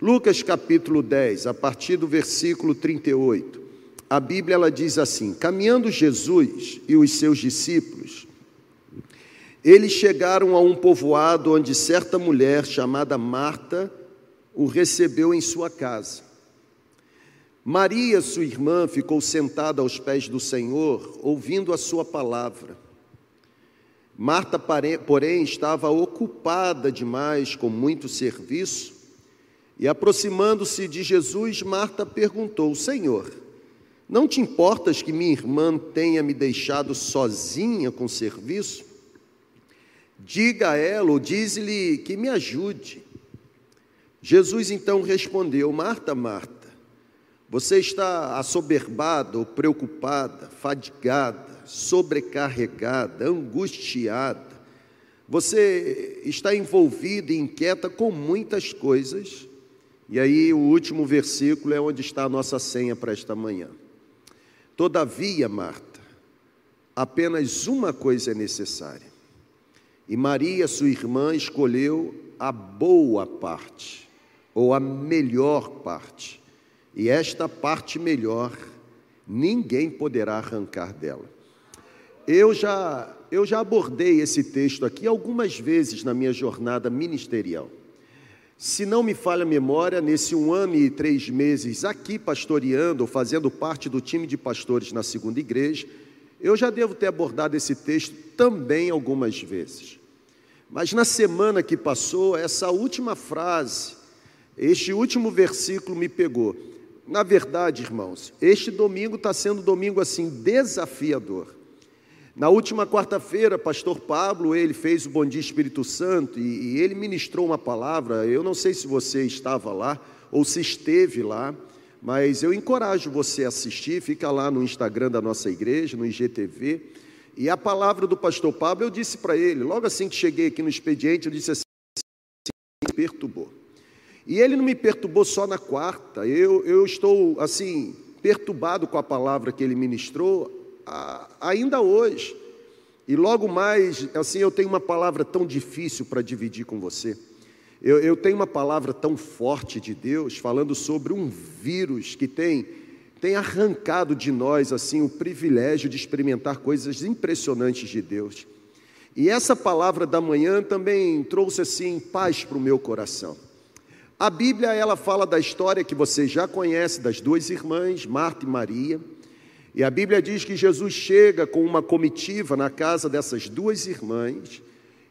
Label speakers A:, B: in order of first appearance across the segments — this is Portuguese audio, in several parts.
A: Lucas capítulo 10, a partir do versículo 38. A Bíblia ela diz assim: Caminhando Jesus e os seus discípulos, eles chegaram a um povoado onde certa mulher chamada Marta o recebeu em sua casa. Maria, sua irmã, ficou sentada aos pés do Senhor, ouvindo a sua palavra. Marta, porém, estava ocupada demais com muito serviço e aproximando-se de Jesus, Marta perguntou: Senhor, não te importas que minha irmã tenha me deixado sozinha com serviço? Diga a ela ou diz-lhe que me ajude. Jesus então respondeu: Marta, Marta, você está assoberbada ou preocupada, fadigada, sobrecarregada, angustiada. Você está envolvida e inquieta com muitas coisas e aí o último versículo é onde está a nossa senha para esta manhã. Todavia, Marta, apenas uma coisa é necessária. E Maria, sua irmã, escolheu a boa parte, ou a melhor parte. E esta parte melhor, ninguém poderá arrancar dela. Eu já, eu já abordei esse texto aqui algumas vezes na minha jornada ministerial. Se não me falha a memória, nesse um ano e três meses aqui pastoreando, fazendo parte do time de pastores na segunda igreja, eu já devo ter abordado esse texto também algumas vezes. Mas na semana que passou, essa última frase, este último versículo me pegou. Na verdade, irmãos, este domingo está sendo um domingo assim desafiador. Na última quarta-feira, pastor Pablo, ele fez o Bom Dia Espírito Santo e, e ele ministrou uma palavra. Eu não sei se você estava lá ou se esteve lá, mas eu encorajo você a assistir. Fica lá no Instagram da nossa igreja, no IGTV. E a palavra do pastor Pablo, eu disse para ele, logo assim que cheguei aqui no expediente, eu disse assim: me perturbou. E ele não me perturbou só na quarta, eu, eu estou assim, perturbado com a palavra que ele ministrou ainda hoje. E logo mais, assim, eu tenho uma palavra tão difícil para dividir com você. Eu, eu, tenho uma palavra tão forte de Deus falando sobre um vírus que tem, tem arrancado de nós assim o privilégio de experimentar coisas impressionantes de Deus. E essa palavra da manhã também trouxe assim paz para o meu coração. A Bíblia ela fala da história que você já conhece das duas irmãs, Marta e Maria. E a Bíblia diz que Jesus chega com uma comitiva na casa dessas duas irmãs,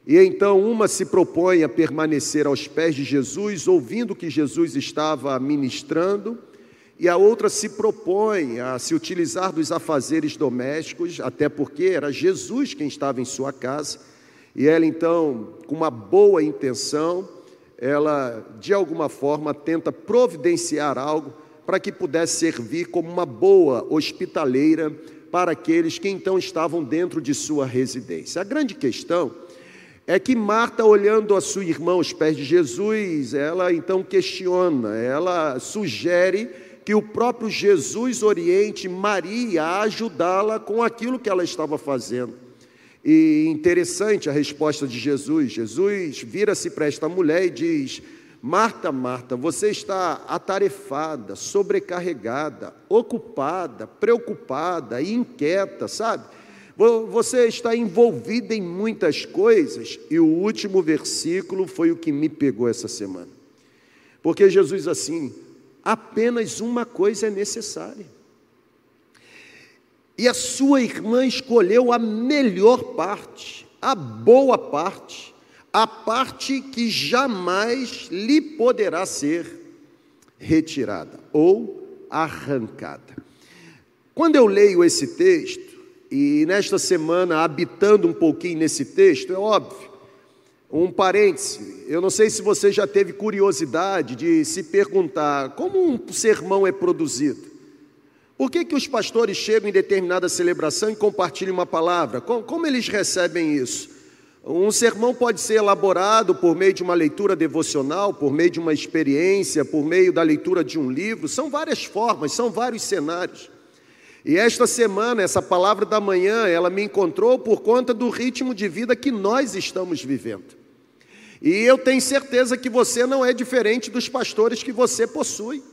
A: e então uma se propõe a permanecer aos pés de Jesus, ouvindo que Jesus estava ministrando, e a outra se propõe a se utilizar dos afazeres domésticos, até porque era Jesus quem estava em sua casa, e ela então, com uma boa intenção, ela de alguma forma tenta providenciar algo para que pudesse servir como uma boa hospitaleira para aqueles que então estavam dentro de sua residência. A grande questão é que Marta, olhando a sua irmã aos pés de Jesus, ela então questiona, ela sugere que o próprio Jesus oriente Maria a ajudá-la com aquilo que ela estava fazendo. E interessante a resposta de Jesus. Jesus vira-se para esta mulher e diz: Marta, Marta, você está atarefada, sobrecarregada, ocupada, preocupada inquieta, sabe? Você está envolvida em muitas coisas, e o último versículo foi o que me pegou essa semana. Porque Jesus assim, apenas uma coisa é necessária. E a sua irmã escolheu a melhor parte, a boa parte a parte que jamais lhe poderá ser retirada ou arrancada. Quando eu leio esse texto, e nesta semana habitando um pouquinho nesse texto, é óbvio, um parêntese, eu não sei se você já teve curiosidade de se perguntar como um sermão é produzido. Por que, que os pastores chegam em determinada celebração e compartilham uma palavra? Como, como eles recebem isso? Um sermão pode ser elaborado por meio de uma leitura devocional, por meio de uma experiência, por meio da leitura de um livro. São várias formas, são vários cenários. E esta semana, essa palavra da manhã, ela me encontrou por conta do ritmo de vida que nós estamos vivendo. E eu tenho certeza que você não é diferente dos pastores que você possui.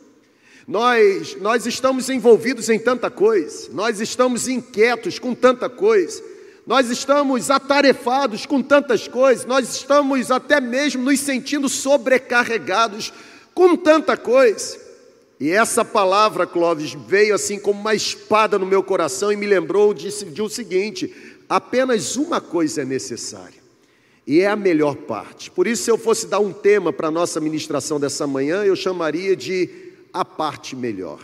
A: Nós, nós estamos envolvidos em tanta coisa, nós estamos inquietos com tanta coisa, nós estamos atarefados com tantas coisas, nós estamos até mesmo nos sentindo sobrecarregados com tanta coisa. E essa palavra, Clóvis, veio assim como uma espada no meu coração e me lembrou de, de o seguinte: apenas uma coisa é necessária, e é a melhor parte. Por isso, se eu fosse dar um tema para a nossa ministração dessa manhã, eu chamaria de a parte melhor.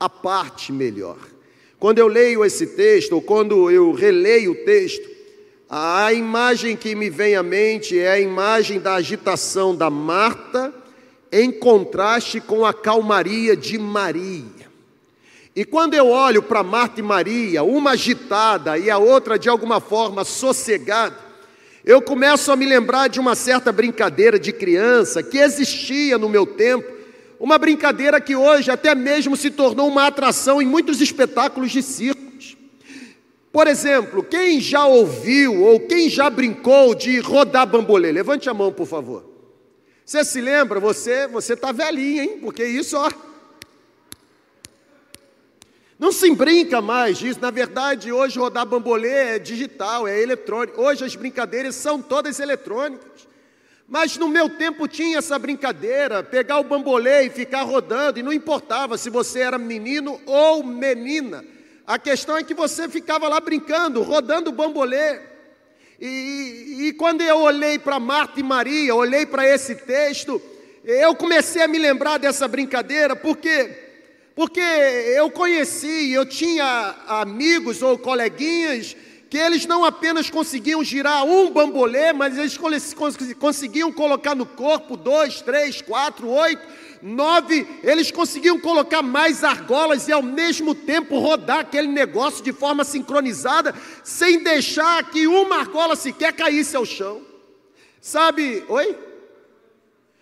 A: A parte melhor. Quando eu leio esse texto, ou quando eu releio o texto, a imagem que me vem à mente é a imagem da agitação da Marta, em contraste com a calmaria de Maria. E quando eu olho para Marta e Maria, uma agitada e a outra de alguma forma sossegada, eu começo a me lembrar de uma certa brincadeira de criança que existia no meu tempo, uma brincadeira que hoje até mesmo se tornou uma atração em muitos espetáculos de circos. Por exemplo, quem já ouviu ou quem já brincou de rodar bambolê? Levante a mão, por favor. Você se lembra? Você você está velhinho, hein? Porque isso, ó. Não se brinca mais disso. Na verdade, hoje rodar bambolê é digital, é eletrônico. Hoje as brincadeiras são todas eletrônicas. Mas no meu tempo tinha essa brincadeira, pegar o bambolê e ficar rodando, e não importava se você era menino ou menina. A questão é que você ficava lá brincando, rodando o bambolê. E, e quando eu olhei para Marta e Maria, olhei para esse texto, eu comecei a me lembrar dessa brincadeira, porque porque eu conheci, eu tinha amigos ou coleguinhas que eles não apenas conseguiam girar um bambolê, mas eles conseguiam colocar no corpo dois, três, quatro, oito, nove, eles conseguiam colocar mais argolas e ao mesmo tempo rodar aquele negócio de forma sincronizada, sem deixar que uma argola sequer caísse ao chão. Sabe, oi?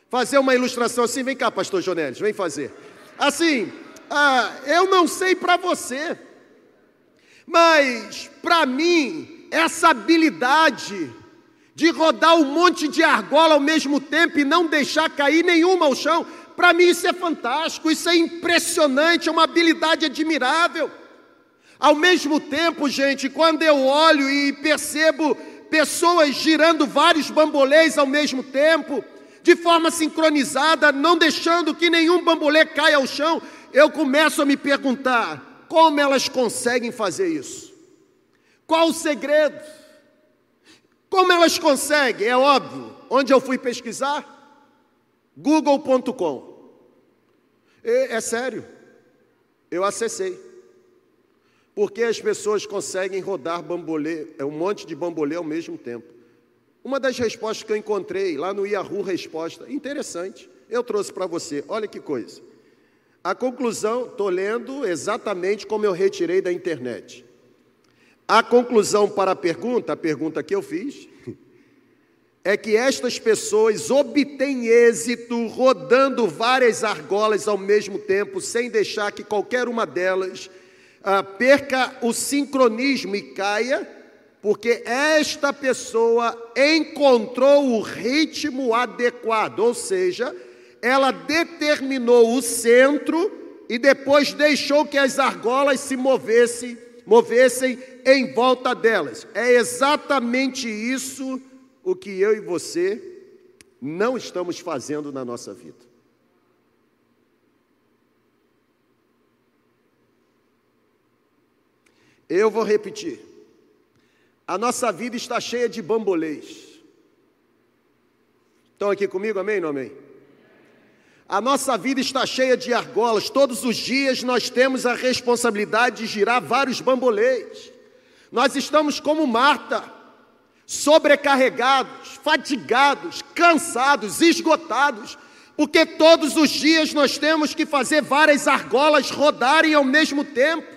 A: Fazer uma ilustração assim, vem cá, pastor Jonelis, vem fazer. Assim, ah, eu não sei para você, mas para mim, essa habilidade de rodar um monte de argola ao mesmo tempo e não deixar cair nenhuma ao chão, para mim isso é fantástico, isso é impressionante, é uma habilidade admirável. Ao mesmo tempo, gente, quando eu olho e percebo pessoas girando vários bambolês ao mesmo tempo, de forma sincronizada, não deixando que nenhum bambolê caia ao chão, eu começo a me perguntar: como elas conseguem fazer isso? Qual o segredo? Como elas conseguem? É óbvio. Onde eu fui pesquisar? Google.com. É sério. Eu acessei. Porque as pessoas conseguem rodar bambolê, é um monte de bambolê ao mesmo tempo. Uma das respostas que eu encontrei lá no Yahoo Resposta, interessante, eu trouxe para você. Olha que coisa. A conclusão, estou lendo exatamente como eu retirei da internet. A conclusão para a pergunta, a pergunta que eu fiz, é que estas pessoas obtêm êxito rodando várias argolas ao mesmo tempo, sem deixar que qualquer uma delas ah, perca o sincronismo e caia, porque esta pessoa encontrou o ritmo adequado, ou seja, ela determinou o centro e depois deixou que as argolas se movessem, movessem em volta delas. É exatamente isso o que eu e você não estamos fazendo na nossa vida. Eu vou repetir. A nossa vida está cheia de bambolês. Estão aqui comigo, amém ou não amém? A nossa vida está cheia de argolas. Todos os dias nós temos a responsabilidade de girar vários bambolês. Nós estamos como Marta, sobrecarregados, fatigados, cansados, esgotados, porque todos os dias nós temos que fazer várias argolas rodarem ao mesmo tempo.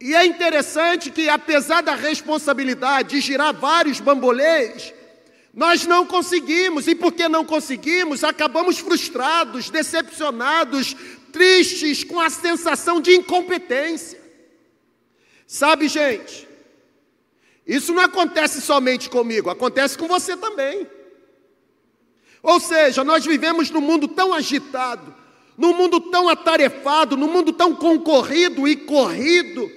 A: E é interessante que, apesar da responsabilidade de girar vários bambolês, nós não conseguimos, e porque não conseguimos, acabamos frustrados, decepcionados, tristes, com a sensação de incompetência. Sabe, gente, Isso não acontece somente comigo, acontece com você também. Ou seja, nós vivemos num mundo tão agitado, num mundo tão atarefado, num mundo tão concorrido e corrido,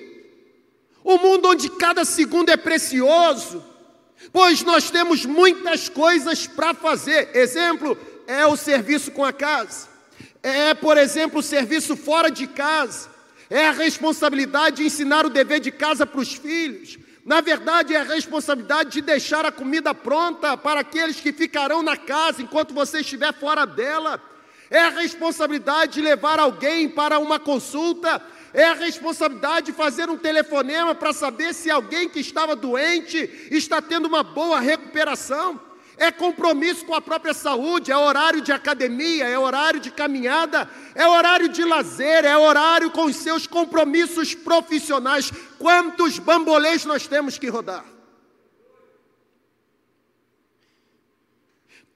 A: um mundo onde cada segundo é precioso, pois nós temos muitas coisas para fazer. Exemplo é o serviço com a casa, é, por exemplo, o serviço fora de casa, é a responsabilidade de ensinar o dever de casa para os filhos, na verdade, é a responsabilidade de deixar a comida pronta para aqueles que ficarão na casa enquanto você estiver fora dela. É a responsabilidade de levar alguém para uma consulta. É a responsabilidade de fazer um telefonema para saber se alguém que estava doente está tendo uma boa recuperação é compromisso com a própria saúde, é horário de academia, é horário de caminhada, é horário de lazer, é horário com os seus compromissos profissionais. Quantos bambolês nós temos que rodar?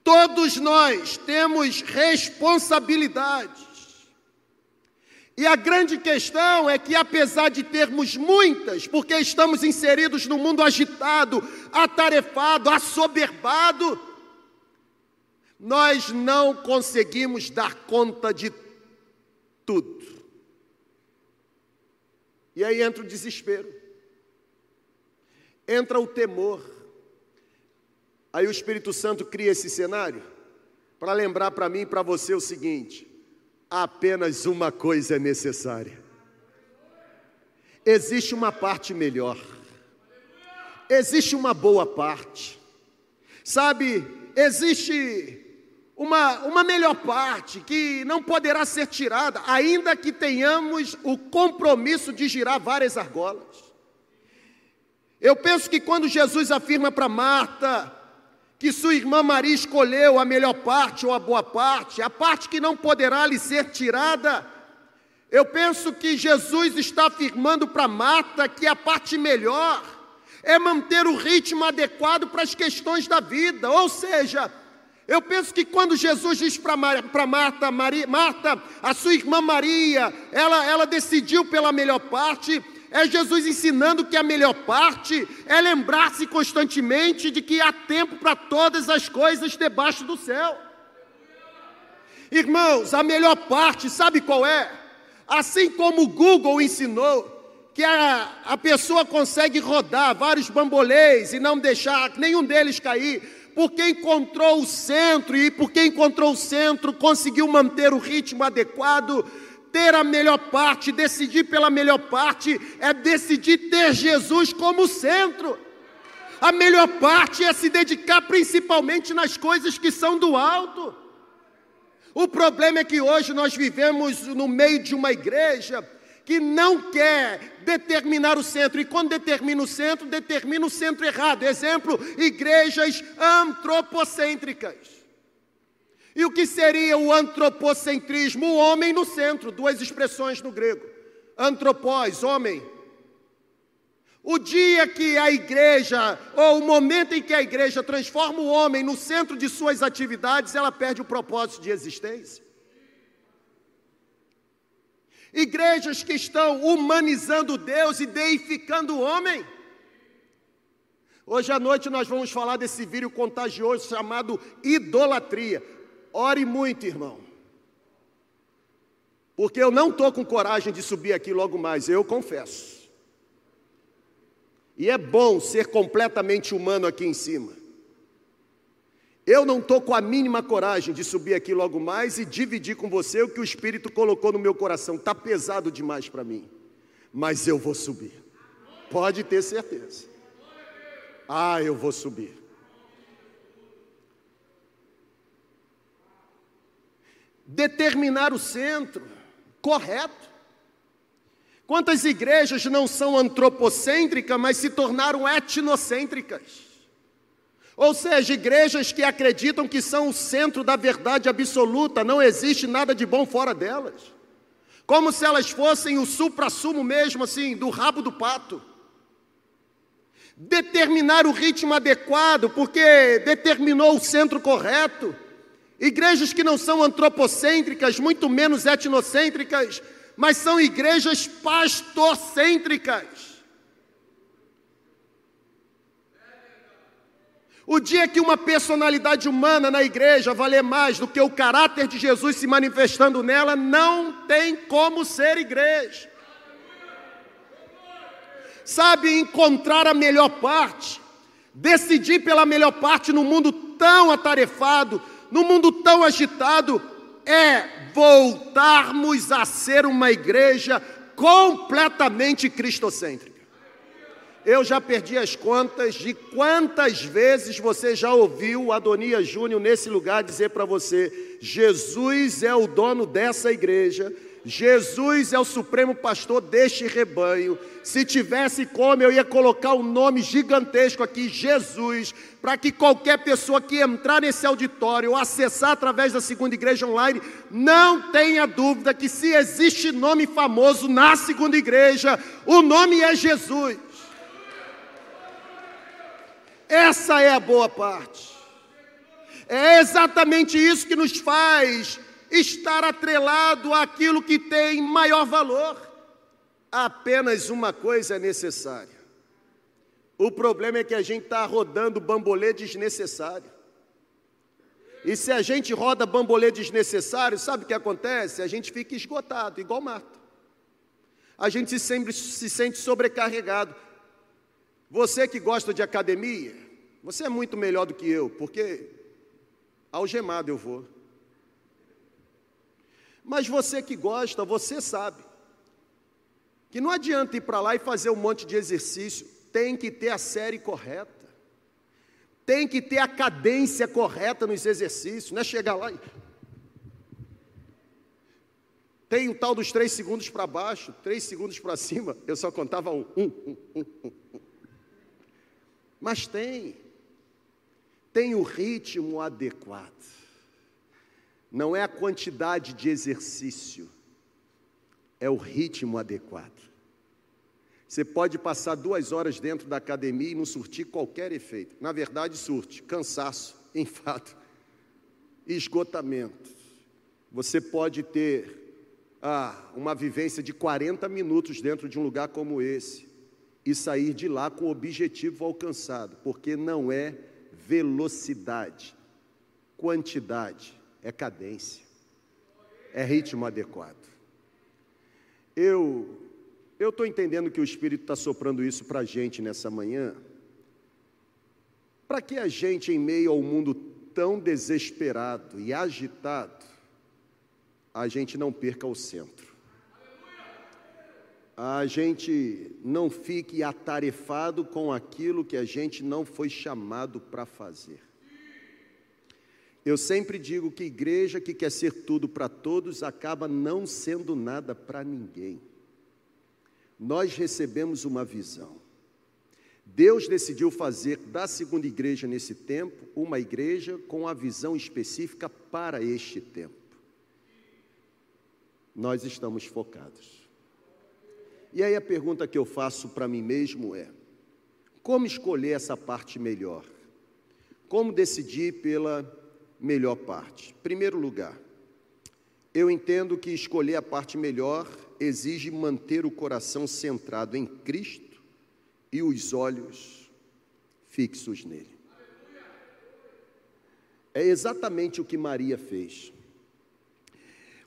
A: Todos nós temos responsabilidades. E a grande questão é que, apesar de termos muitas, porque estamos inseridos no mundo agitado, atarefado, assoberbado, nós não conseguimos dar conta de tudo. E aí entra o desespero, entra o temor. Aí o Espírito Santo cria esse cenário para lembrar para mim e para você o seguinte: apenas uma coisa é necessária. Existe uma parte melhor. Existe uma boa parte. Sabe, existe uma, uma melhor parte que não poderá ser tirada, ainda que tenhamos o compromisso de girar várias argolas. Eu penso que quando Jesus afirma para Marta, que sua irmã Maria escolheu a melhor parte ou a boa parte, a parte que não poderá lhe ser tirada. Eu penso que Jesus está afirmando para Marta que a parte melhor é manter o ritmo adequado para as questões da vida, ou seja, eu penso que quando Jesus diz para Marta, Maria, Marta, a sua irmã Maria, ela, ela decidiu pela melhor parte, é Jesus ensinando que a melhor parte é lembrar-se constantemente de que há tempo para todas as coisas debaixo do céu. Irmãos, a melhor parte, sabe qual é? Assim como o Google ensinou que a, a pessoa consegue rodar vários bambolês e não deixar nenhum deles cair, porque encontrou o centro e porque encontrou o centro conseguiu manter o ritmo adequado ter a melhor parte, decidir pela melhor parte, é decidir ter Jesus como centro. A melhor parte é se dedicar principalmente nas coisas que são do alto. O problema é que hoje nós vivemos no meio de uma igreja que não quer determinar o centro, e quando determina o centro, determina o centro errado. Exemplo, igrejas antropocêntricas. E o que seria o antropocentrismo? O homem no centro, duas expressões no grego. Antropós, homem. O dia que a igreja, ou o momento em que a igreja transforma o homem no centro de suas atividades, ela perde o propósito de existência. Igrejas que estão humanizando Deus e deificando o homem. Hoje à noite nós vamos falar desse vírus contagioso chamado idolatria. Ore muito, irmão. Porque eu não estou com coragem de subir aqui logo mais, eu confesso. E é bom ser completamente humano aqui em cima. Eu não estou com a mínima coragem de subir aqui logo mais e dividir com você o que o Espírito colocou no meu coração. Está pesado demais para mim. Mas eu vou subir. Pode ter certeza. Ah, eu vou subir. Determinar o centro correto. Quantas igrejas não são antropocêntricas, mas se tornaram etnocêntricas? Ou seja, igrejas que acreditam que são o centro da verdade absoluta, não existe nada de bom fora delas. Como se elas fossem o supra-sumo mesmo, assim, do rabo do pato. Determinar o ritmo adequado, porque determinou o centro correto. Igrejas que não são antropocêntricas, muito menos etnocêntricas, mas são igrejas pastorcêntricas. O dia que uma personalidade humana na igreja valer mais do que o caráter de Jesus se manifestando nela, não tem como ser igreja. Sabe, encontrar a melhor parte, decidir pela melhor parte no mundo tão atarefado, no mundo tão agitado, é voltarmos a ser uma igreja completamente cristocêntrica. Eu já perdi as contas de quantas vezes você já ouviu Adonias Júnior nesse lugar dizer para você: Jesus é o dono dessa igreja, Jesus é o supremo pastor deste rebanho. Se tivesse como, eu ia colocar um nome gigantesco aqui, Jesus, para que qualquer pessoa que entrar nesse auditório ou acessar através da segunda igreja online, não tenha dúvida que se existe nome famoso na segunda igreja, o nome é Jesus. Essa é a boa parte. É exatamente isso que nos faz estar atrelado àquilo que tem maior valor. Apenas uma coisa é necessária. O problema é que a gente está rodando bambolê desnecessário. E se a gente roda bambolê desnecessário, sabe o que acontece? A gente fica esgotado, igual Marta. A gente sempre se sente sobrecarregado. Você que gosta de academia, você é muito melhor do que eu, porque algemado eu vou. Mas você que gosta, você sabe que não adianta ir para lá e fazer um monte de exercício, tem que ter a série correta, tem que ter a cadência correta nos exercícios, não é chegar lá e. Tem o tal dos três segundos para baixo, três segundos para cima, eu só contava um, um, um, um, um. Mas tem, tem o ritmo adequado. Não é a quantidade de exercício, é o ritmo adequado. Você pode passar duas horas dentro da academia e não surtir qualquer efeito. Na verdade, surte cansaço, enfado, esgotamento. Você pode ter ah, uma vivência de 40 minutos dentro de um lugar como esse e sair de lá com o objetivo alcançado, porque não é velocidade, quantidade, é cadência, é ritmo adequado. Eu eu estou entendendo que o Espírito está soprando isso para a gente nessa manhã, para que a gente, em meio ao mundo tão desesperado e agitado, a gente não perca o centro a gente não fique atarefado com aquilo que a gente não foi chamado para fazer. Eu sempre digo que igreja que quer ser tudo para todos acaba não sendo nada para ninguém. Nós recebemos uma visão. Deus decidiu fazer da segunda igreja nesse tempo uma igreja com a visão específica para este tempo. Nós estamos focados. E aí a pergunta que eu faço para mim mesmo é: como escolher essa parte melhor? Como decidir pela melhor parte? Primeiro lugar, eu entendo que escolher a parte melhor exige manter o coração centrado em Cristo e os olhos fixos nele. É exatamente o que Maria fez.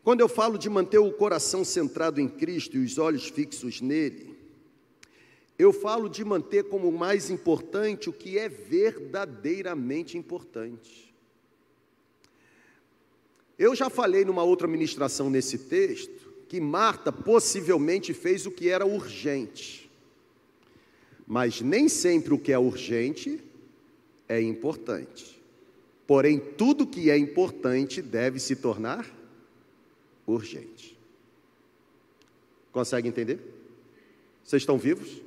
A: Quando eu falo de manter o coração centrado em Cristo e os olhos fixos nele, eu falo de manter como mais importante o que é verdadeiramente importante. Eu já falei numa outra ministração nesse texto que Marta possivelmente fez o que era urgente, mas nem sempre o que é urgente é importante. Porém, tudo que é importante deve se tornar urgente. Consegue entender? Vocês estão vivos?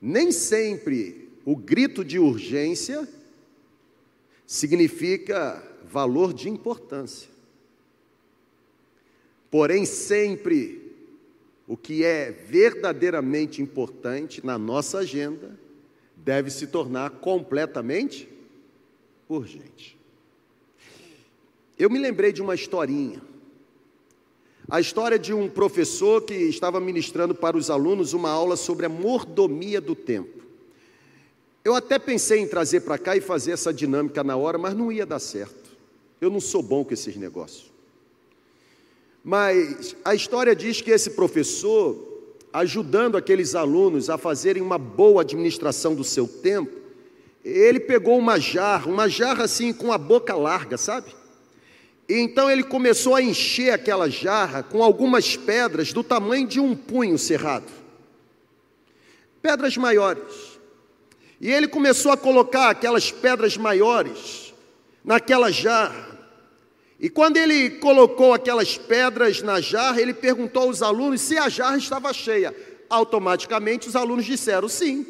A: Nem sempre o grito de urgência significa valor de importância. Porém, sempre o que é verdadeiramente importante na nossa agenda deve se tornar completamente urgente. Eu me lembrei de uma historinha. A história de um professor que estava ministrando para os alunos uma aula sobre a mordomia do tempo. Eu até pensei em trazer para cá e fazer essa dinâmica na hora, mas não ia dar certo. Eu não sou bom com esses negócios. Mas a história diz que esse professor, ajudando aqueles alunos a fazerem uma boa administração do seu tempo, ele pegou uma jarra, uma jarra assim com a boca larga, sabe? E então ele começou a encher aquela jarra com algumas pedras do tamanho de um punho cerrado. Pedras maiores. E ele começou a colocar aquelas pedras maiores naquela jarra. E quando ele colocou aquelas pedras na jarra, ele perguntou aos alunos se a jarra estava cheia. Automaticamente os alunos disseram sim.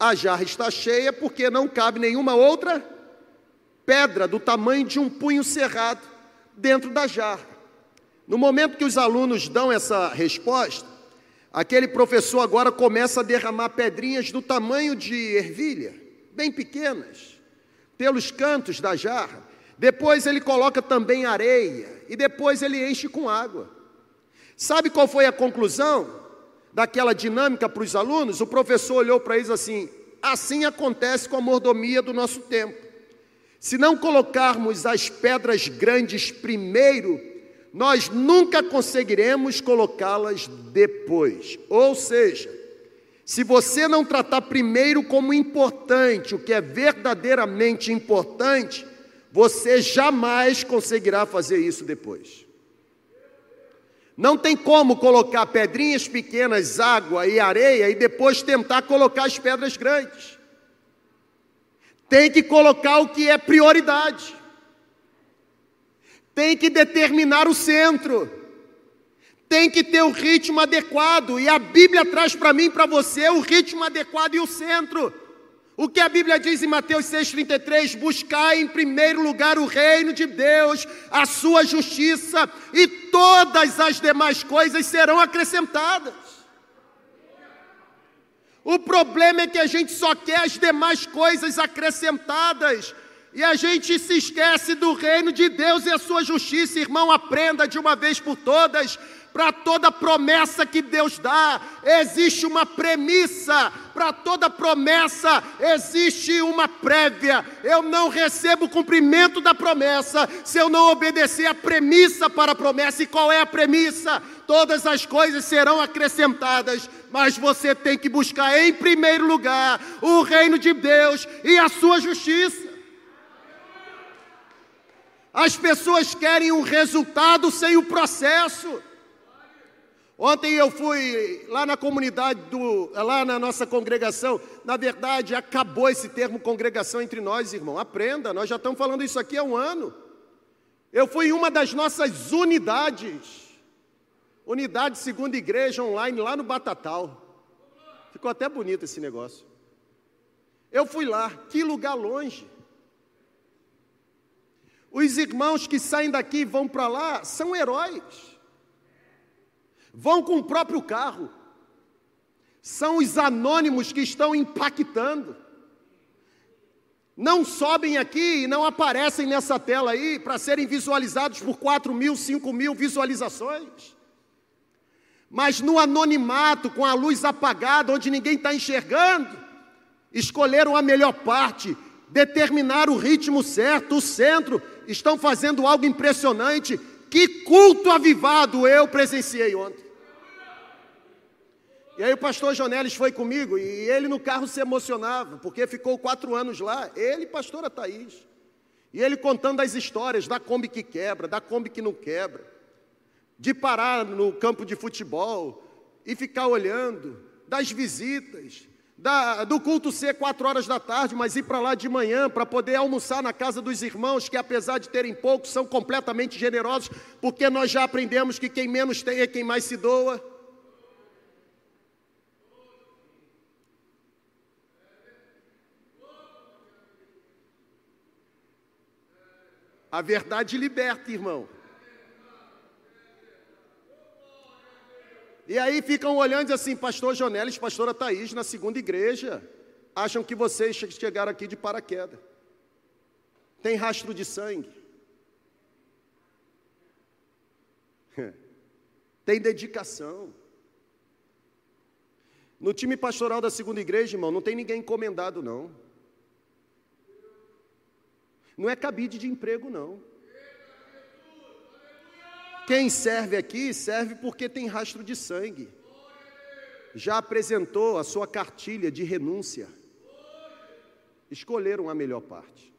A: A jarra está cheia porque não cabe nenhuma outra pedra do tamanho de um punho cerrado dentro da jarra. No momento que os alunos dão essa resposta, aquele professor agora começa a derramar pedrinhas do tamanho de ervilha, bem pequenas, pelos cantos da jarra. Depois ele coloca também areia e depois ele enche com água. Sabe qual foi a conclusão daquela dinâmica para os alunos? O professor olhou para eles assim: assim acontece com a mordomia do nosso tempo. Se não colocarmos as pedras grandes primeiro, nós nunca conseguiremos colocá-las depois. Ou seja, se você não tratar primeiro como importante o que é verdadeiramente importante, você jamais conseguirá fazer isso depois. Não tem como colocar pedrinhas pequenas, água e areia e depois tentar colocar as pedras grandes. Tem que colocar o que é prioridade. Tem que determinar o centro. Tem que ter o ritmo adequado. E a Bíblia traz para mim e para você o ritmo adequado e o centro. O que a Bíblia diz em Mateus 6,33? Buscai em primeiro lugar o reino de Deus, a sua justiça, e todas as demais coisas serão acrescentadas. O problema é que a gente só quer as demais coisas acrescentadas, e a gente se esquece do reino de Deus e a sua justiça. Irmão, aprenda de uma vez por todas para toda promessa que Deus dá, existe uma premissa. Para toda promessa, existe uma prévia. Eu não recebo o cumprimento da promessa se eu não obedecer a premissa para a promessa. E qual é a premissa? Todas as coisas serão acrescentadas, mas você tem que buscar em primeiro lugar o reino de Deus e a sua justiça. As pessoas querem um resultado sem o processo. Ontem eu fui lá na comunidade, do, lá na nossa congregação. Na verdade, acabou esse termo congregação entre nós, irmão. Aprenda, nós já estamos falando isso aqui há um ano. Eu fui em uma das nossas unidades, unidade segunda igreja online, lá no Batatal. Ficou até bonito esse negócio. Eu fui lá, que lugar longe. Os irmãos que saem daqui e vão para lá são heróis vão com o próprio carro. São os anônimos que estão impactando. Não sobem aqui e não aparecem nessa tela aí para serem visualizados por 4 mil, 5 mil visualizações. Mas no anonimato, com a luz apagada, onde ninguém está enxergando, escolheram a melhor parte, determinaram o ritmo certo, o centro, estão fazendo algo impressionante. Que culto avivado eu presenciei ontem. E aí o pastor Jonelis foi comigo e ele no carro se emocionava, porque ficou quatro anos lá, ele e pastora Thaís. E ele contando as histórias da Kombi que quebra, da Kombi que não quebra, de parar no campo de futebol e ficar olhando, das visitas, da, do culto ser quatro horas da tarde, mas ir para lá de manhã para poder almoçar na casa dos irmãos, que apesar de terem poucos, são completamente generosos, porque nós já aprendemos que quem menos tem é quem mais se doa. A verdade liberta, irmão. E aí ficam olhando assim, pastor Jonelis, pastora Thaís, na segunda igreja, acham que vocês chegaram aqui de paraquedas. Tem rastro de sangue. Tem dedicação. No time pastoral da segunda igreja, irmão, não tem ninguém encomendado, não. Não é cabide de emprego, não. Quem serve aqui, serve porque tem rastro de sangue. Já apresentou a sua cartilha de renúncia. Escolheram a melhor parte.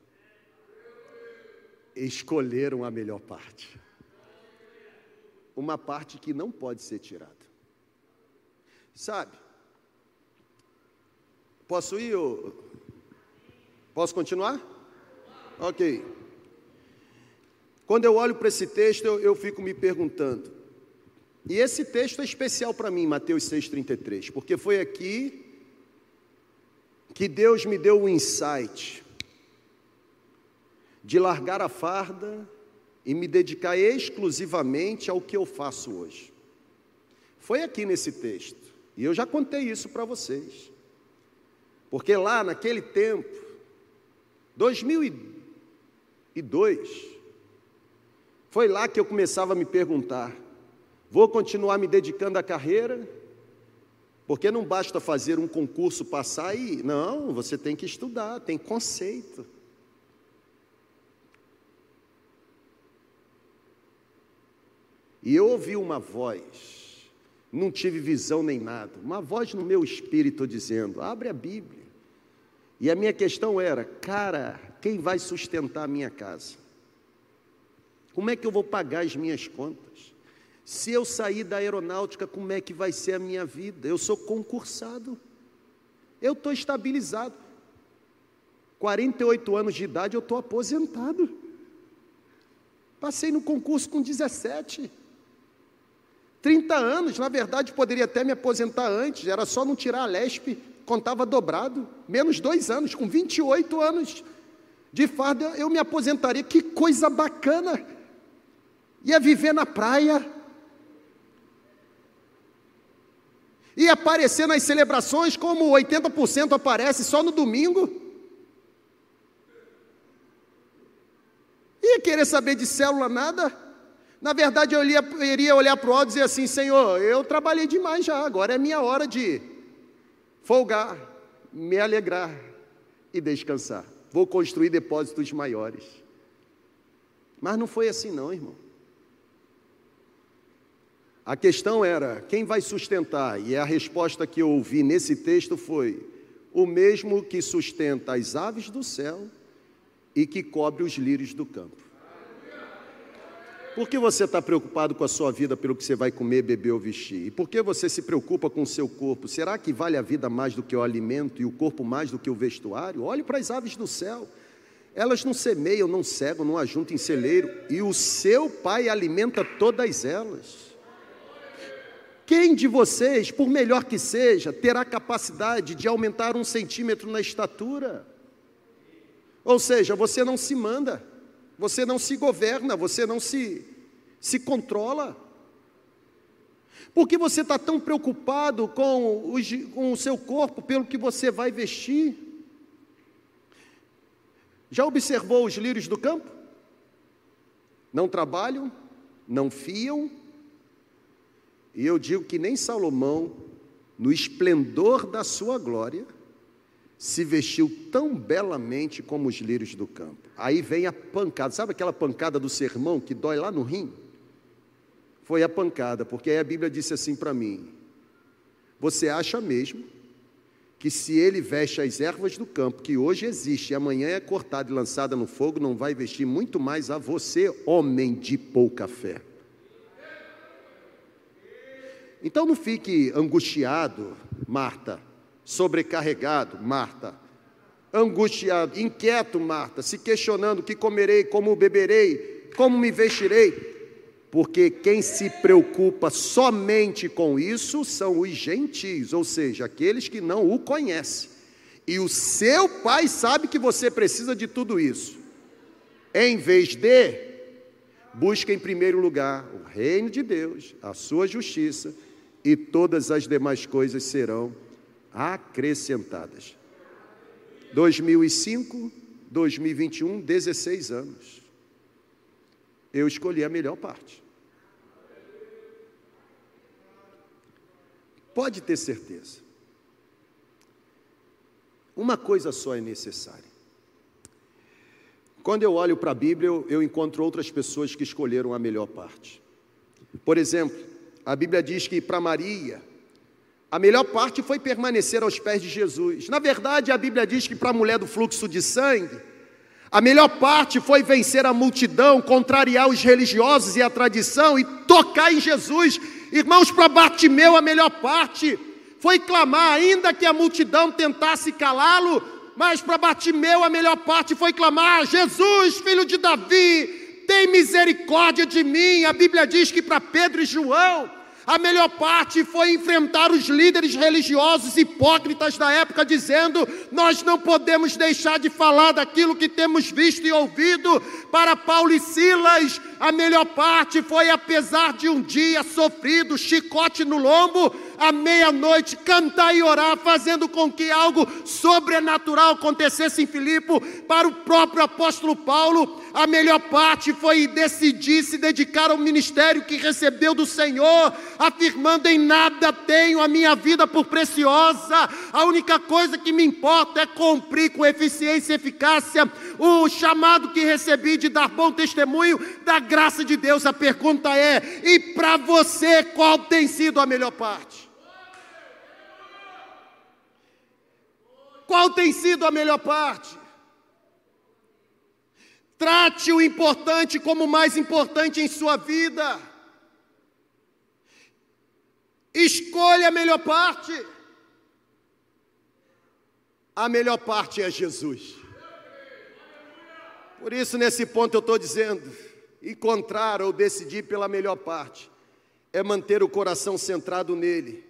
A: Escolheram a melhor parte. Uma parte que não pode ser tirada. Sabe? Posso ir? Posso continuar? Ok. Quando eu olho para esse texto, eu, eu fico me perguntando. E esse texto é especial para mim, Mateus 6,33, porque foi aqui que Deus me deu o insight de largar a farda e me dedicar exclusivamente ao que eu faço hoje. Foi aqui nesse texto, e eu já contei isso para vocês, porque lá naquele tempo, 2002, foi lá que eu começava a me perguntar: vou continuar me dedicando à carreira? Porque não basta fazer um concurso, passar e. Não, você tem que estudar, tem conceito. E eu ouvi uma voz, não tive visão nem nada, uma voz no meu espírito dizendo: abre a Bíblia. E a minha questão era: cara, quem vai sustentar a minha casa? Como é que eu vou pagar as minhas contas? Se eu sair da aeronáutica, como é que vai ser a minha vida? Eu sou concursado. Eu estou estabilizado. 48 anos de idade, eu estou aposentado. Passei no concurso com 17. 30 anos, na verdade, poderia até me aposentar antes, era só não tirar a LESP, contava dobrado. Menos dois anos, com 28 anos de farda, eu me aposentaria. Que coisa bacana! ia viver na praia, ia aparecer nas celebrações como 80% aparece só no domingo. Ia querer saber de célula nada. Na verdade, eu iria, iria olhar para o outro e dizer assim: Senhor, eu trabalhei demais já, agora é minha hora de folgar, me alegrar e descansar. Vou construir depósitos maiores. Mas não foi assim, não, irmão. A questão era: quem vai sustentar? E a resposta que eu ouvi nesse texto foi: o mesmo que sustenta as aves do céu e que cobre os lírios do campo. Por que você está preocupado com a sua vida pelo que você vai comer, beber ou vestir? E por que você se preocupa com o seu corpo? Será que vale a vida mais do que o alimento e o corpo mais do que o vestuário? Olhe para as aves do céu. Elas não semeiam, não cegam, não ajuntam em celeiro, e o seu pai alimenta todas elas. Quem de vocês, por melhor que seja, terá capacidade de aumentar um centímetro na estatura? Ou seja, você não se manda, você não se governa, você não se, se controla. Por que você está tão preocupado com o, com o seu corpo, pelo que você vai vestir? Já observou os lírios do campo? Não trabalham, não fiam, e eu digo que nem Salomão, no esplendor da sua glória, se vestiu tão belamente como os lírios do campo. Aí vem a pancada, sabe aquela pancada do sermão que dói lá no rim? Foi a pancada, porque aí a Bíblia disse assim para mim: Você acha mesmo que se ele veste as ervas do campo, que hoje existe e amanhã é cortada e lançada no fogo, não vai vestir muito mais a você, homem de pouca fé? Então não fique angustiado, Marta, sobrecarregado, Marta, angustiado, inquieto, Marta, se questionando: que comerei, como beberei, como me vestirei. Porque quem se preocupa somente com isso são os gentios, ou seja, aqueles que não o conhecem. E o seu pai sabe que você precisa de tudo isso. Em vez de, busca em primeiro lugar o reino de Deus, a sua justiça e todas as demais coisas serão acrescentadas. 2005, 2021, 16 anos. Eu escolhi a melhor parte. Pode ter certeza. Uma coisa só é necessária. Quando eu olho para a Bíblia, eu, eu encontro outras pessoas que escolheram a melhor parte. Por exemplo, a Bíblia diz que para Maria, a melhor parte foi permanecer aos pés de Jesus. Na verdade, a Bíblia diz que para a mulher do fluxo de sangue, a melhor parte foi vencer a multidão, contrariar os religiosos e a tradição e tocar em Jesus. Irmãos, para Bartimeu, a melhor parte foi clamar, ainda que a multidão tentasse calá-lo, mas para Bartimeu, a melhor parte foi clamar: Jesus, filho de Davi, tem misericórdia de mim. A Bíblia diz que para Pedro e João, a melhor parte foi enfrentar os líderes religiosos hipócritas da época, dizendo: Nós não podemos deixar de falar daquilo que temos visto e ouvido. Para Paulo e Silas, a melhor parte foi, apesar de um dia sofrido, chicote no lombo, à meia-noite, cantar e orar, fazendo com que algo sobrenatural acontecesse em Filipe. Para o próprio apóstolo Paulo, a melhor parte foi decidir se dedicar ao ministério que recebeu do Senhor, afirmando: em nada tenho a minha vida por preciosa, a única coisa que me importa é cumprir com eficiência e eficácia o chamado que recebi de dar bom testemunho da graça de Deus. A pergunta é: e para você, qual tem sido a melhor parte? Qual tem sido a melhor parte? Trate o importante como o mais importante em sua vida. Escolha a melhor parte. A melhor parte é Jesus. Por isso, nesse ponto, eu estou dizendo: encontrar ou decidir pela melhor parte é manter o coração centrado nele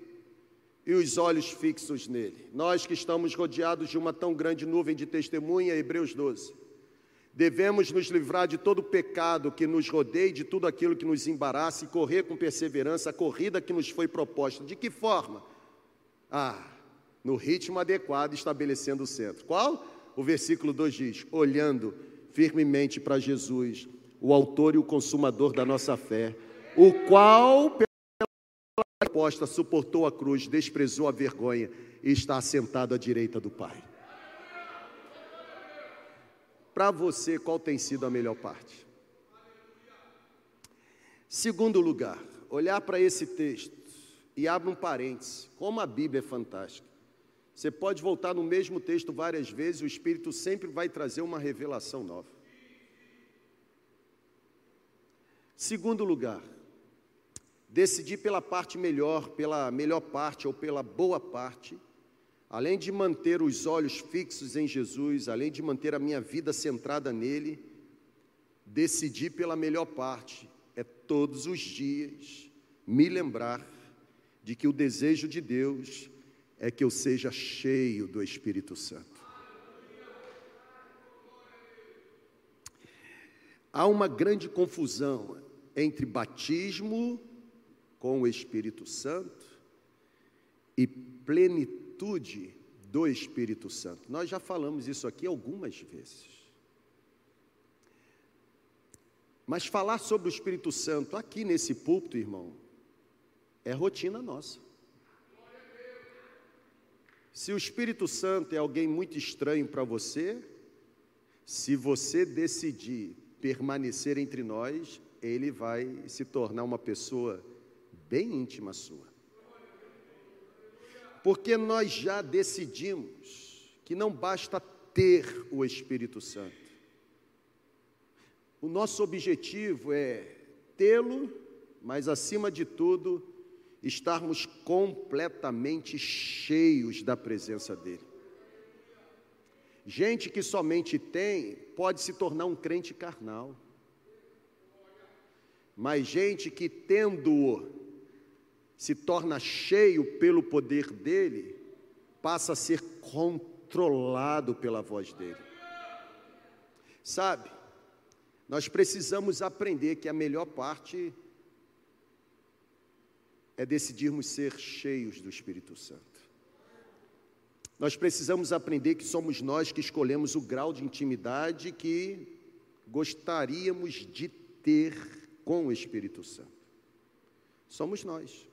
A: e os olhos fixos nele. Nós que estamos rodeados de uma tão grande nuvem de testemunha, Hebreus 12. Devemos nos livrar de todo pecado que nos rodeie, de tudo aquilo que nos embaraça e correr com perseverança a corrida que nos foi proposta. De que forma? Ah, no ritmo adequado, estabelecendo o centro. Qual? O versículo 2 diz: olhando firmemente para Jesus, o autor e o consumador da nossa fé, o qual, proposta, suportou a cruz, desprezou a vergonha e está assentado à direita do Pai. Para você, qual tem sido a melhor parte? Segundo lugar, olhar para esse texto e abre um parêntese, como a Bíblia é fantástica. Você pode voltar no mesmo texto várias vezes, o Espírito sempre vai trazer uma revelação nova. Segundo lugar, decidir pela parte melhor, pela melhor parte ou pela boa parte, além de manter os olhos fixos em Jesus, além de manter a minha vida centrada nele, decidir pela melhor parte é todos os dias me lembrar de que o desejo de Deus é que eu seja cheio do Espírito Santo. Há uma grande confusão entre batismo com o Espírito Santo e plenitude do Espírito Santo. Nós já falamos isso aqui algumas vezes. Mas falar sobre o Espírito Santo aqui nesse púlpito, irmão, é rotina nossa. Se o Espírito Santo é alguém muito estranho para você, se você decidir permanecer entre nós, ele vai se tornar uma pessoa bem íntima sua. Porque nós já decidimos que não basta ter o Espírito Santo. O nosso objetivo é tê-lo, mas acima de tudo, estarmos completamente cheios da presença dEle. Gente que somente tem pode se tornar um crente carnal, mas gente que tendo-o se torna cheio pelo poder dele, passa a ser controlado pela voz dele. Sabe, nós precisamos aprender que a melhor parte é decidirmos ser cheios do Espírito Santo. Nós precisamos aprender que somos nós que escolhemos o grau de intimidade que gostaríamos de ter com o Espírito Santo. Somos nós.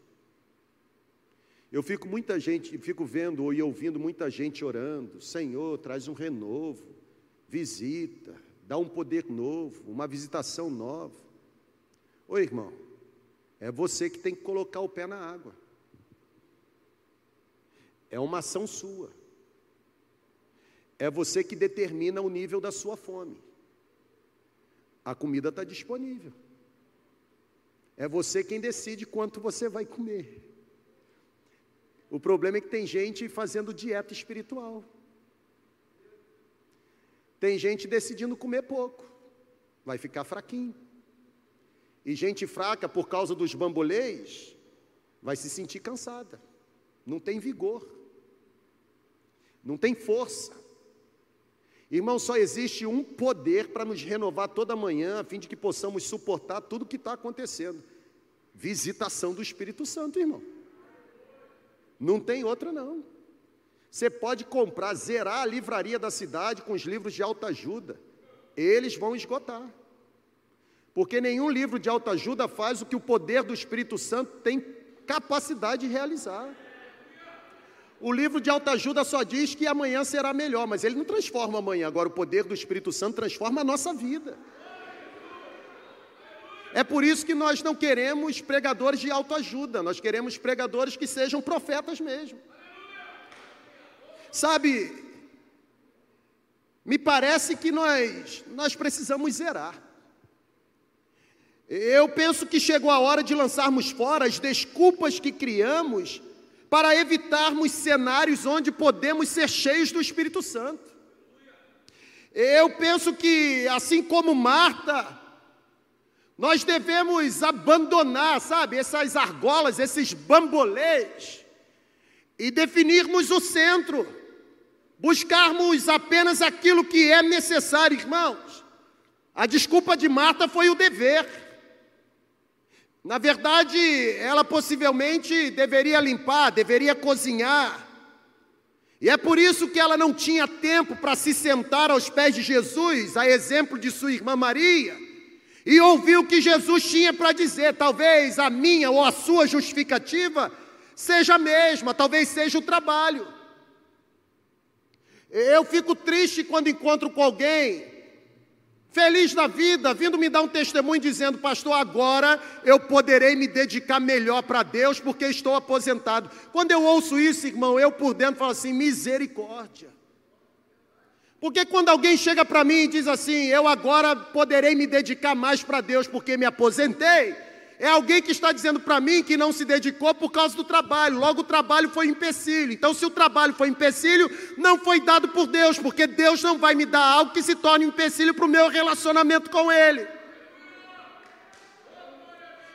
A: Eu fico muita gente, fico vendo e ouvindo muita gente orando, Senhor, traz um renovo, visita, dá um poder novo, uma visitação nova. Oi, irmão, é você que tem que colocar o pé na água. É uma ação sua. É você que determina o nível da sua fome. A comida está disponível. É você quem decide quanto você vai comer. O problema é que tem gente fazendo dieta espiritual. Tem gente decidindo comer pouco, vai ficar fraquinho. E gente fraca, por causa dos bambolês, vai se sentir cansada, não tem vigor, não tem força. Irmão, só existe um poder para nos renovar toda manhã, a fim de que possamos suportar tudo o que está acontecendo: visitação do Espírito Santo, irmão. Não tem outra, não. Você pode comprar, zerar a livraria da cidade com os livros de autoajuda. Eles vão esgotar. Porque nenhum livro de autoajuda faz o que o poder do Espírito Santo tem capacidade de realizar. O livro de autoajuda só diz que amanhã será melhor, mas ele não transforma amanhã. Agora, o poder do Espírito Santo transforma a nossa vida. É por isso que nós não queremos pregadores de autoajuda, nós queremos pregadores que sejam profetas mesmo. Sabe, me parece que nós, nós precisamos zerar. Eu penso que chegou a hora de lançarmos fora as desculpas que criamos para evitarmos cenários onde podemos ser cheios do Espírito Santo. Eu penso que, assim como Marta, nós devemos abandonar, sabe, essas argolas, esses bambolês, e definirmos o centro, buscarmos apenas aquilo que é necessário, irmãos. A desculpa de Marta foi o dever. Na verdade, ela possivelmente deveria limpar, deveria cozinhar. E é por isso que ela não tinha tempo para se sentar aos pés de Jesus, a exemplo de sua irmã Maria e ouviu o que Jesus tinha para dizer. Talvez a minha ou a sua justificativa seja a mesma, talvez seja o trabalho. Eu fico triste quando encontro com alguém feliz na vida, vindo me dar um testemunho dizendo, pastor, agora eu poderei me dedicar melhor para Deus porque estou aposentado. Quando eu ouço isso, irmão, eu por dentro falo assim: misericórdia. Porque quando alguém chega para mim e diz assim, eu agora poderei me dedicar mais para Deus porque me aposentei, é alguém que está dizendo para mim que não se dedicou por causa do trabalho, logo o trabalho foi empecilho. Então, se o trabalho foi empecilho, não foi dado por Deus, porque Deus não vai me dar algo que se torne empecilho para o meu relacionamento com Ele.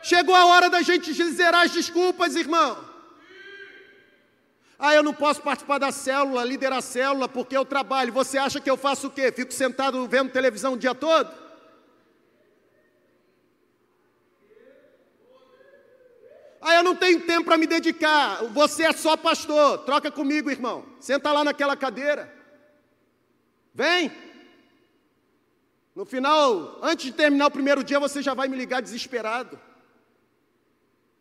A: Chegou a hora da gente zerar as desculpas, irmão. Ah, eu não posso participar da célula, liderar a célula, porque eu trabalho. Você acha que eu faço o quê? Fico sentado vendo televisão o dia todo? Ah, eu não tenho tempo para me dedicar. Você é só pastor. Troca comigo, irmão. Senta lá naquela cadeira. Vem. No final, antes de terminar o primeiro dia, você já vai me ligar desesperado.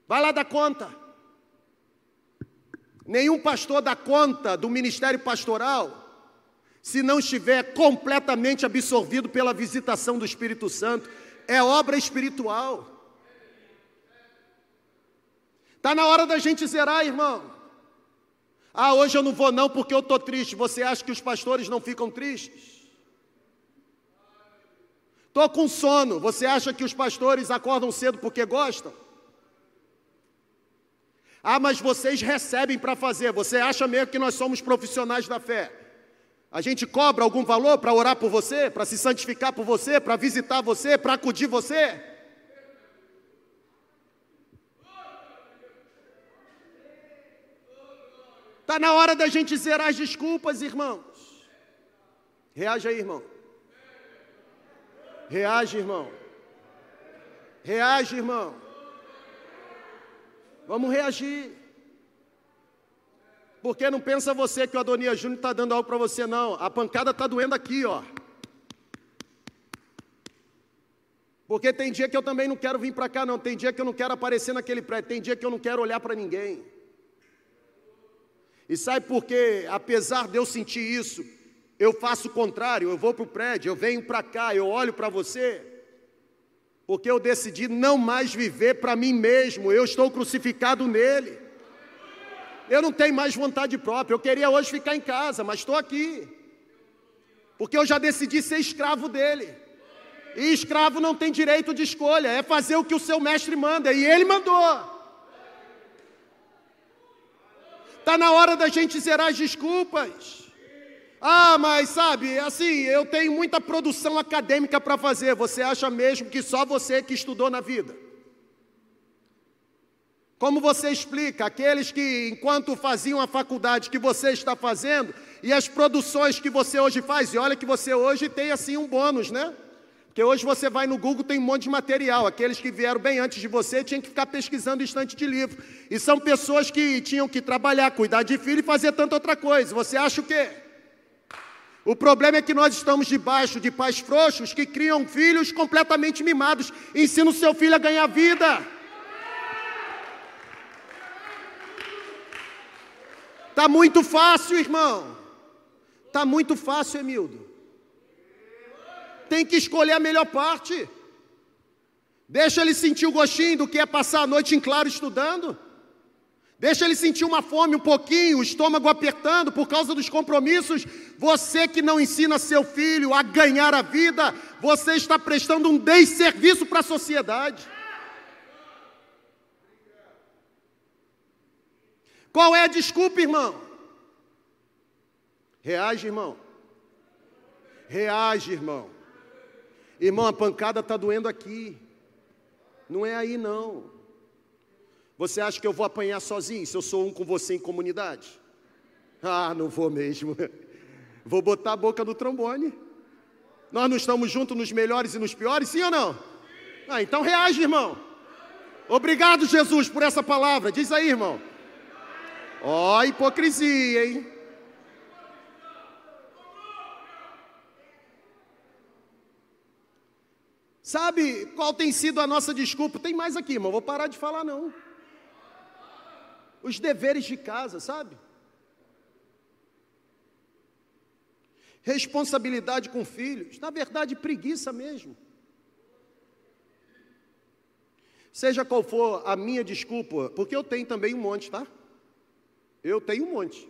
A: Vai lá dar conta. Nenhum pastor dá conta do ministério pastoral se não estiver completamente absorvido pela visitação do Espírito Santo. É obra espiritual. Está na hora da gente zerar, irmão. Ah, hoje eu não vou não porque eu estou triste. Você acha que os pastores não ficam tristes? Estou com sono. Você acha que os pastores acordam cedo porque gostam? Ah, mas vocês recebem para fazer. Você acha mesmo que nós somos profissionais da fé? A gente cobra algum valor para orar por você, para se santificar por você, para visitar você, para acudir você? Está na hora da gente zerar as desculpas, irmãos. Reage aí, irmão. Reage, irmão. Reage, irmão. Vamos reagir. Porque não pensa você que o Adonias Júnior está dando algo para você, não. A pancada está doendo aqui, ó. Porque tem dia que eu também não quero vir para cá, não. Tem dia que eu não quero aparecer naquele prédio. Tem dia que eu não quero olhar para ninguém. E sabe por quê? Apesar de eu sentir isso, eu faço o contrário, eu vou para o prédio, eu venho para cá, eu olho para você, porque eu decidi não mais viver para mim mesmo, eu estou crucificado nele. Eu não tenho mais vontade própria, eu queria hoje ficar em casa, mas estou aqui, porque eu já decidi ser escravo dele. E escravo não tem direito de escolha, é fazer o que o seu mestre manda, e ele mandou. Está na hora da gente zerar as desculpas. Ah, mas sabe, assim, eu tenho muita produção acadêmica para fazer. Você acha mesmo que só você que estudou na vida? Como você explica aqueles que, enquanto faziam a faculdade que você está fazendo, e as produções que você hoje faz, e olha que você hoje tem assim um bônus, né? Porque hoje você vai no Google, tem um monte de material. Aqueles que vieram bem antes de você tinham que ficar pesquisando estante de livro. E são pessoas que tinham que trabalhar, cuidar de filho e fazer tanta outra coisa. Você acha o quê? O problema é que nós estamos debaixo de pais frouxos que criam filhos completamente mimados. Ensina o seu filho a ganhar vida. Tá muito fácil, irmão. Tá muito fácil, Emildo. Tem que escolher a melhor parte. Deixa ele sentir o gostinho do que é passar a noite em claro estudando. Deixa ele sentir uma fome um pouquinho, o estômago apertando por causa dos compromissos. Você que não ensina seu filho a ganhar a vida, você está prestando um desserviço para a sociedade. Qual é a desculpa, irmão? Reage, irmão. Reage, irmão. Irmão, a pancada está doendo aqui. Não é aí, não. Você acha que eu vou apanhar sozinho se eu sou um com você em comunidade? Ah, não vou mesmo. Vou botar a boca no trombone. Nós não estamos juntos nos melhores e nos piores, sim ou não? Ah, então reage, irmão. Obrigado, Jesus, por essa palavra. Diz aí, irmão. Ó, oh, hipocrisia, hein? Sabe qual tem sido a nossa desculpa? Tem mais aqui, irmão. Vou parar de falar, não os deveres de casa, sabe? Responsabilidade com filhos, na verdade, preguiça mesmo. Seja qual for a minha desculpa, porque eu tenho também um monte, tá? Eu tenho um monte.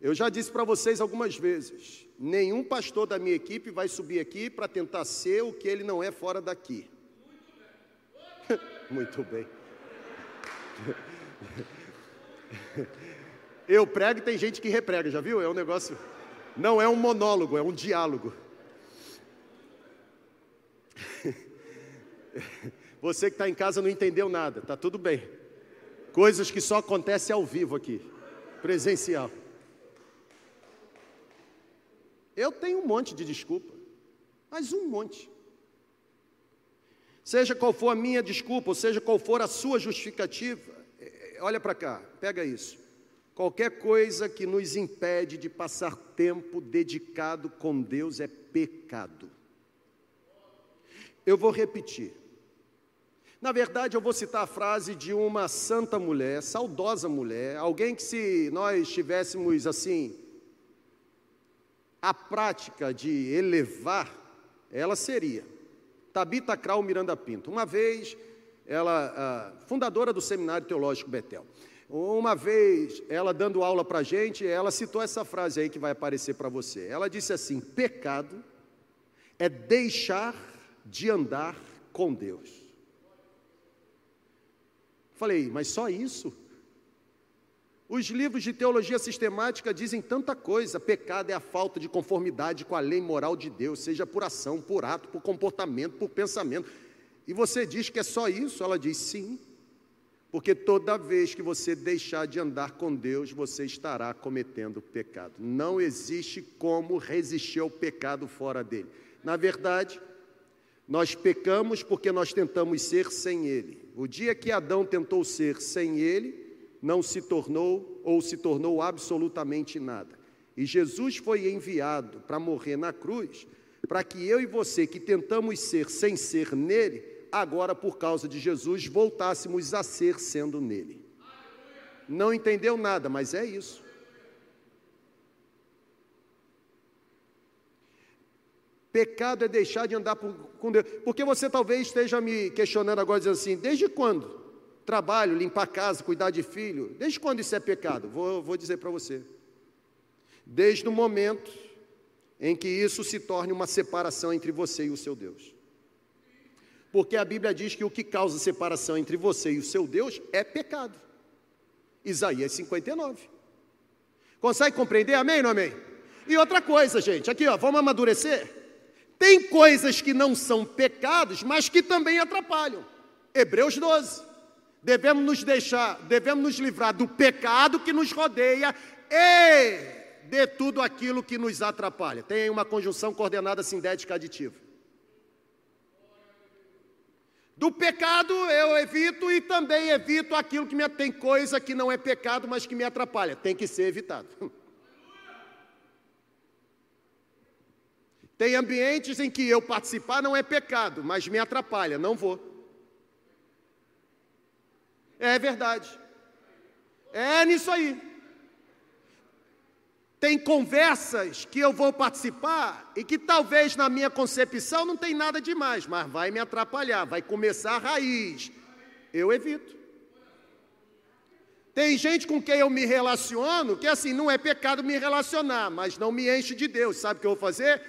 A: Eu já disse para vocês algumas vezes: nenhum pastor da minha equipe vai subir aqui para tentar ser o que ele não é fora daqui. Muito bem. Eu prego e tem gente que reprega, já viu? É um negócio. Não é um monólogo, é um diálogo. Você que está em casa não entendeu nada, tá tudo bem. Coisas que só acontecem ao vivo aqui, presencial. Eu tenho um monte de desculpa, mas um monte. Seja qual for a minha desculpa, ou seja qual for a sua justificativa, olha para cá, pega isso. Qualquer coisa que nos impede de passar tempo dedicado com Deus é pecado. Eu vou repetir. Na verdade, eu vou citar a frase de uma santa mulher, saudosa mulher, alguém que, se nós tivéssemos assim, a prática de elevar, ela seria Tabita Krau Miranda Pinto. Uma vez ela, fundadora do Seminário Teológico Betel. Uma vez, ela dando aula para a gente, ela citou essa frase aí que vai aparecer para você. Ela disse assim: pecado é deixar de andar com Deus. Falei, mas só isso? Os livros de teologia sistemática dizem tanta coisa. Pecado é a falta de conformidade com a lei moral de Deus, seja por ação, por ato, por comportamento, por pensamento. E você diz que é só isso? Ela diz sim. Porque toda vez que você deixar de andar com Deus, você estará cometendo pecado. Não existe como resistir ao pecado fora dele. Na verdade, nós pecamos porque nós tentamos ser sem ele. O dia que Adão tentou ser sem ele, não se tornou ou se tornou absolutamente nada. E Jesus foi enviado para morrer na cruz, para que eu e você que tentamos ser sem ser nele, agora por causa de Jesus voltássemos a ser sendo nele. Não entendeu nada, mas é isso. Pecado é deixar de andar com Deus. Porque você talvez esteja me questionando agora, dizendo assim: desde quando? Trabalho, limpar casa, cuidar de filho. Desde quando isso é pecado? Vou, vou dizer para você. Desde o momento em que isso se torne uma separação entre você e o seu Deus. Porque a Bíblia diz que o que causa separação entre você e o seu Deus é pecado. Isaías 59. Consegue compreender? Amém ou amém? E outra coisa, gente, aqui ó, vamos amadurecer. Tem coisas que não são pecados, mas que também atrapalham. Hebreus 12. Devemos nos deixar, devemos nos livrar do pecado que nos rodeia e de tudo aquilo que nos atrapalha. Tem uma conjunção coordenada sindética aditiva. Do pecado eu evito e também evito aquilo que me tem coisa que não é pecado, mas que me atrapalha. Tem que ser evitado. Tem ambientes em que eu participar não é pecado, mas me atrapalha, não vou. É verdade. É nisso aí. Tem conversas que eu vou participar e que talvez na minha concepção não tem nada demais, mas vai me atrapalhar, vai começar a raiz. Eu evito. Tem gente com quem eu me relaciono que assim, não é pecado me relacionar, mas não me enche de Deus. Sabe o que eu vou fazer?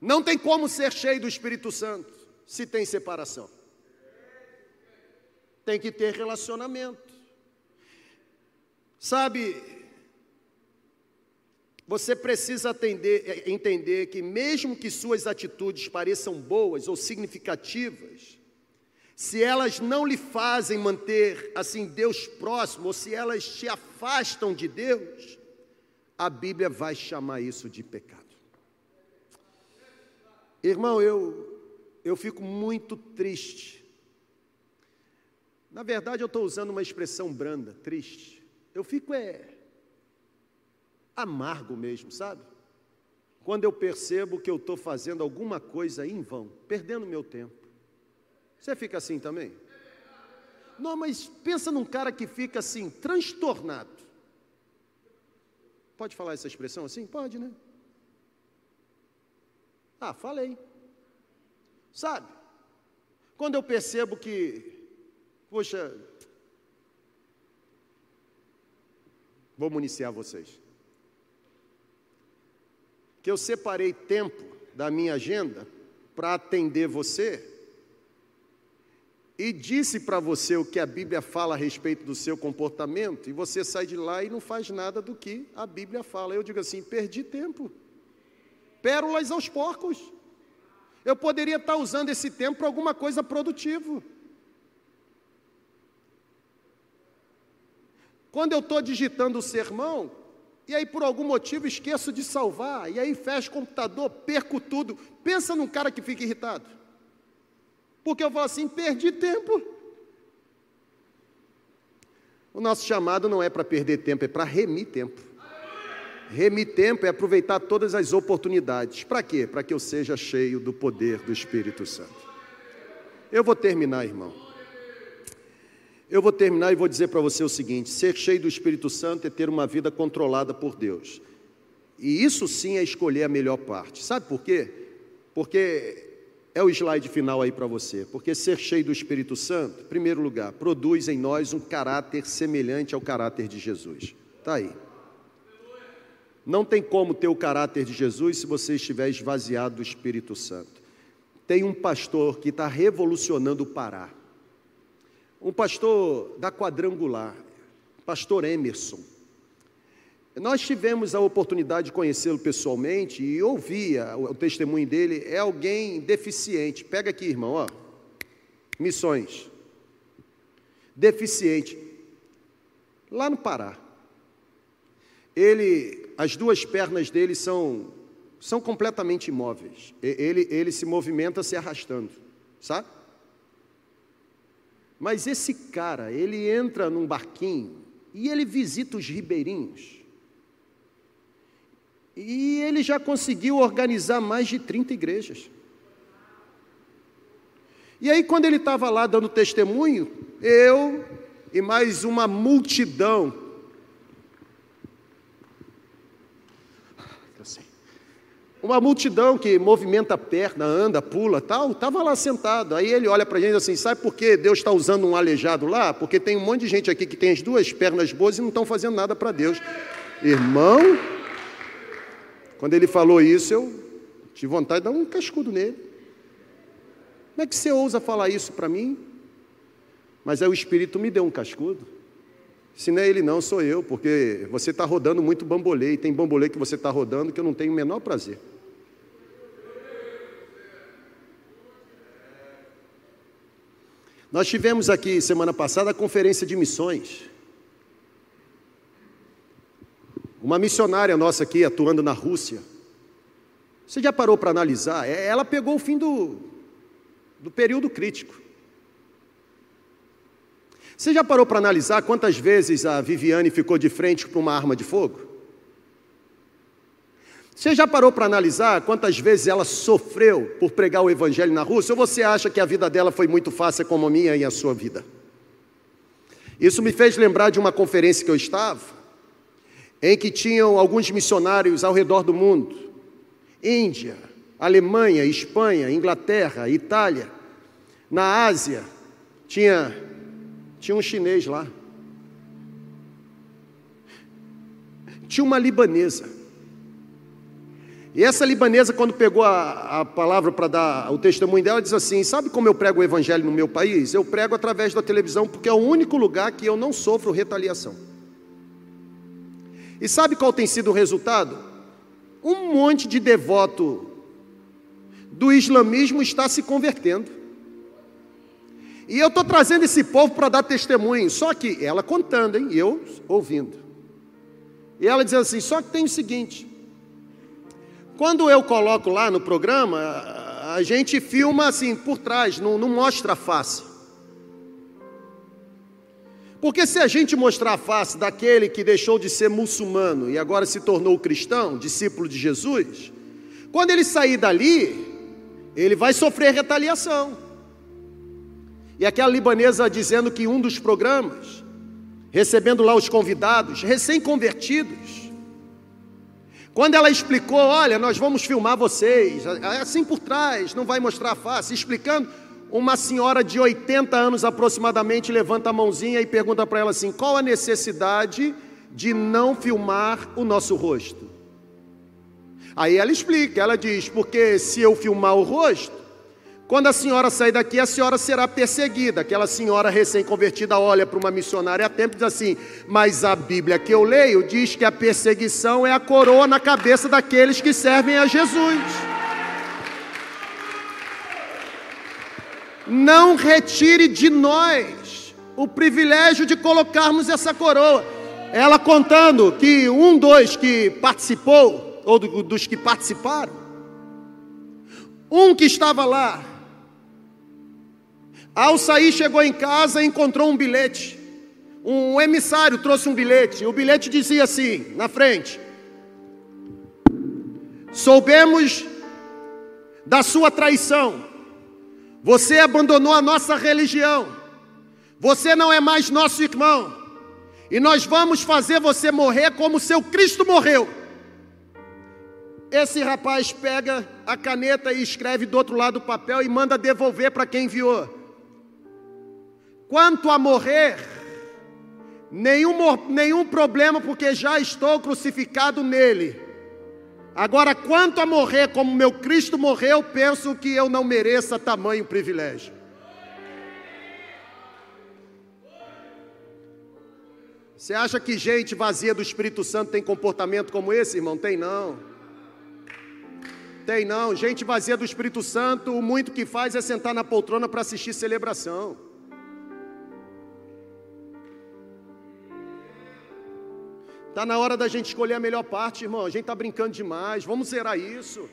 A: Não tem como ser cheio do Espírito Santo se tem separação. Tem que ter relacionamento. Sabe, você precisa atender, é, entender que, mesmo que suas atitudes pareçam boas ou significativas, se elas não lhe fazem manter assim Deus próximo, ou se elas te afastam de Deus, a Bíblia vai chamar isso de pecado. Irmão, eu, eu fico muito triste. Na verdade, eu estou usando uma expressão branda, triste. Eu fico é amargo mesmo, sabe? Quando eu percebo que eu estou fazendo alguma coisa em vão, perdendo meu tempo. Você fica assim também? Não, mas pensa num cara que fica assim, transtornado. Pode falar essa expressão assim? Pode, né? Ah, falei. Sabe? Quando eu percebo que, poxa, vou municiar vocês que eu separei tempo da minha agenda para atender você e disse para você o que a Bíblia fala a respeito do seu comportamento, e você sai de lá e não faz nada do que a Bíblia fala. Eu digo assim: perdi tempo. Pérolas aos porcos. Eu poderia estar usando esse tempo para alguma coisa produtiva. Quando eu estou digitando o sermão, e aí por algum motivo esqueço de salvar, e aí fecho o computador, perco tudo. Pensa num cara que fica irritado. Porque eu falo assim, perdi tempo. O nosso chamado não é para perder tempo, é para remir tempo. Remir tempo é aproveitar todas as oportunidades. Para quê? Para que eu seja cheio do poder do Espírito Santo. Eu vou terminar, irmão. Eu vou terminar e vou dizer para você o seguinte: ser cheio do Espírito Santo é ter uma vida controlada por Deus. E isso sim é escolher a melhor parte. Sabe por quê? Porque é o slide final aí para você. Porque ser cheio do Espírito Santo, em primeiro lugar, produz em nós um caráter semelhante ao caráter de Jesus. Está aí. Não tem como ter o caráter de Jesus se você estiver esvaziado do Espírito Santo. Tem um pastor que está revolucionando o Pará um pastor da quadrangular, pastor Emerson. Nós tivemos a oportunidade de conhecê-lo pessoalmente e ouvia o testemunho dele. É alguém deficiente. Pega aqui, irmão, ó. Missões. Deficiente. Lá no Pará. Ele, as duas pernas dele são, são completamente imóveis. Ele, ele se movimenta se arrastando, sabe? Mas esse cara, ele entra num barquinho e ele visita os ribeirinhos. E ele já conseguiu organizar mais de 30 igrejas. E aí, quando ele estava lá dando testemunho, eu e mais uma multidão. Uma multidão que movimenta a perna, anda, pula, tal, estava lá sentado. Aí ele olha para a gente assim: sabe por que Deus está usando um aleijado lá? Porque tem um monte de gente aqui que tem as duas pernas boas e não estão fazendo nada para Deus. Irmão, quando ele falou isso, eu tive vontade de dar um cascudo nele. Como é que você ousa falar isso para mim? Mas aí o Espírito me deu um cascudo. Se não é ele, não, sou eu, porque você está rodando muito bambolê, e tem bambolê que você está rodando que eu não tenho o menor prazer. Nós tivemos aqui semana passada a conferência de missões. Uma missionária nossa aqui atuando na Rússia. Você já parou para analisar? É, ela pegou o fim do, do período crítico. Você já parou para analisar quantas vezes a Viviane ficou de frente para uma arma de fogo? Você já parou para analisar quantas vezes ela sofreu por pregar o Evangelho na Rússia? Ou você acha que a vida dela foi muito fácil como a minha e a sua vida? Isso me fez lembrar de uma conferência que eu estava, em que tinham alguns missionários ao redor do mundo Índia, Alemanha, Espanha, Inglaterra, Itália. Na Ásia, tinha, tinha um chinês lá. Tinha uma libanesa. E essa libanesa, quando pegou a, a palavra para dar o testemunho dela, diz assim: Sabe como eu prego o evangelho no meu país? Eu prego através da televisão, porque é o único lugar que eu não sofro retaliação. E sabe qual tem sido o resultado? um monte de devoto do islamismo está se convertendo. E eu estou trazendo esse povo para dar testemunho, só que ela contando, hein, eu ouvindo. E ela diz assim: só que tem o seguinte, quando eu coloco lá no programa, a gente filma assim por trás, não, não mostra a face. Porque se a gente mostrar a face daquele que deixou de ser muçulmano e agora se tornou cristão, discípulo de Jesus, quando ele sair dali, ele vai sofrer retaliação. E aquela libanesa dizendo que um dos programas, recebendo lá os convidados, recém-convertidos, quando ela explicou, olha, nós vamos filmar vocês, assim por trás, não vai mostrar a face, explicando, uma senhora de 80 anos aproximadamente levanta a mãozinha e pergunta para ela assim: qual a necessidade de não filmar o nosso rosto? Aí ela explica, ela diz: porque se eu filmar o rosto, quando a senhora sair daqui, a senhora será perseguida. Aquela senhora recém-convertida olha para uma missionária a tempo e diz assim: Mas a Bíblia que eu leio diz que a perseguição é a coroa na cabeça daqueles que servem a Jesus. não retire de nós o privilégio de colocarmos essa coroa. Ela contando que um dos que participou, ou dos que participaram, um que estava lá, ao sair chegou em casa e encontrou um bilhete. Um emissário trouxe um bilhete. O bilhete dizia assim, na frente: Soubemos da sua traição você abandonou a nossa religião. Você não é mais nosso irmão. E nós vamos fazer você morrer como seu Cristo morreu. Esse rapaz pega a caneta e escreve do outro lado do papel e manda devolver para quem enviou. Quanto a morrer, nenhum, nenhum problema, porque já estou crucificado nele. Agora, quanto a morrer como meu Cristo morreu, penso que eu não mereça tamanho privilégio. Você acha que gente vazia do Espírito Santo tem comportamento como esse, irmão? Tem não. Tem não. Gente vazia do Espírito Santo, o muito que faz é sentar na poltrona para assistir celebração. Está na hora da gente escolher a melhor parte, irmão. A gente está brincando demais. Vamos zerar isso.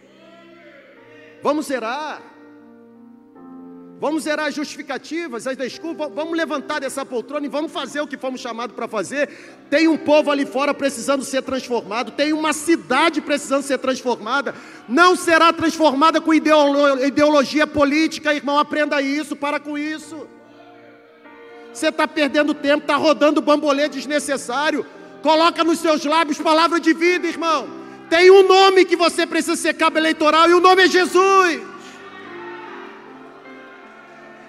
A: Vamos zerar. Vamos zerar as justificativas, as desculpas, vamos levantar dessa poltrona e vamos fazer o que fomos chamados para fazer. Tem um povo ali fora precisando ser transformado, tem uma cidade precisando ser transformada. Não será transformada com ideologia política, irmão. Aprenda isso, para com isso. Você está perdendo tempo, está rodando bambolê desnecessário. Coloca nos seus lábios palavra de vida, irmão. Tem um nome que você precisa ser cabo eleitoral e o nome é Jesus.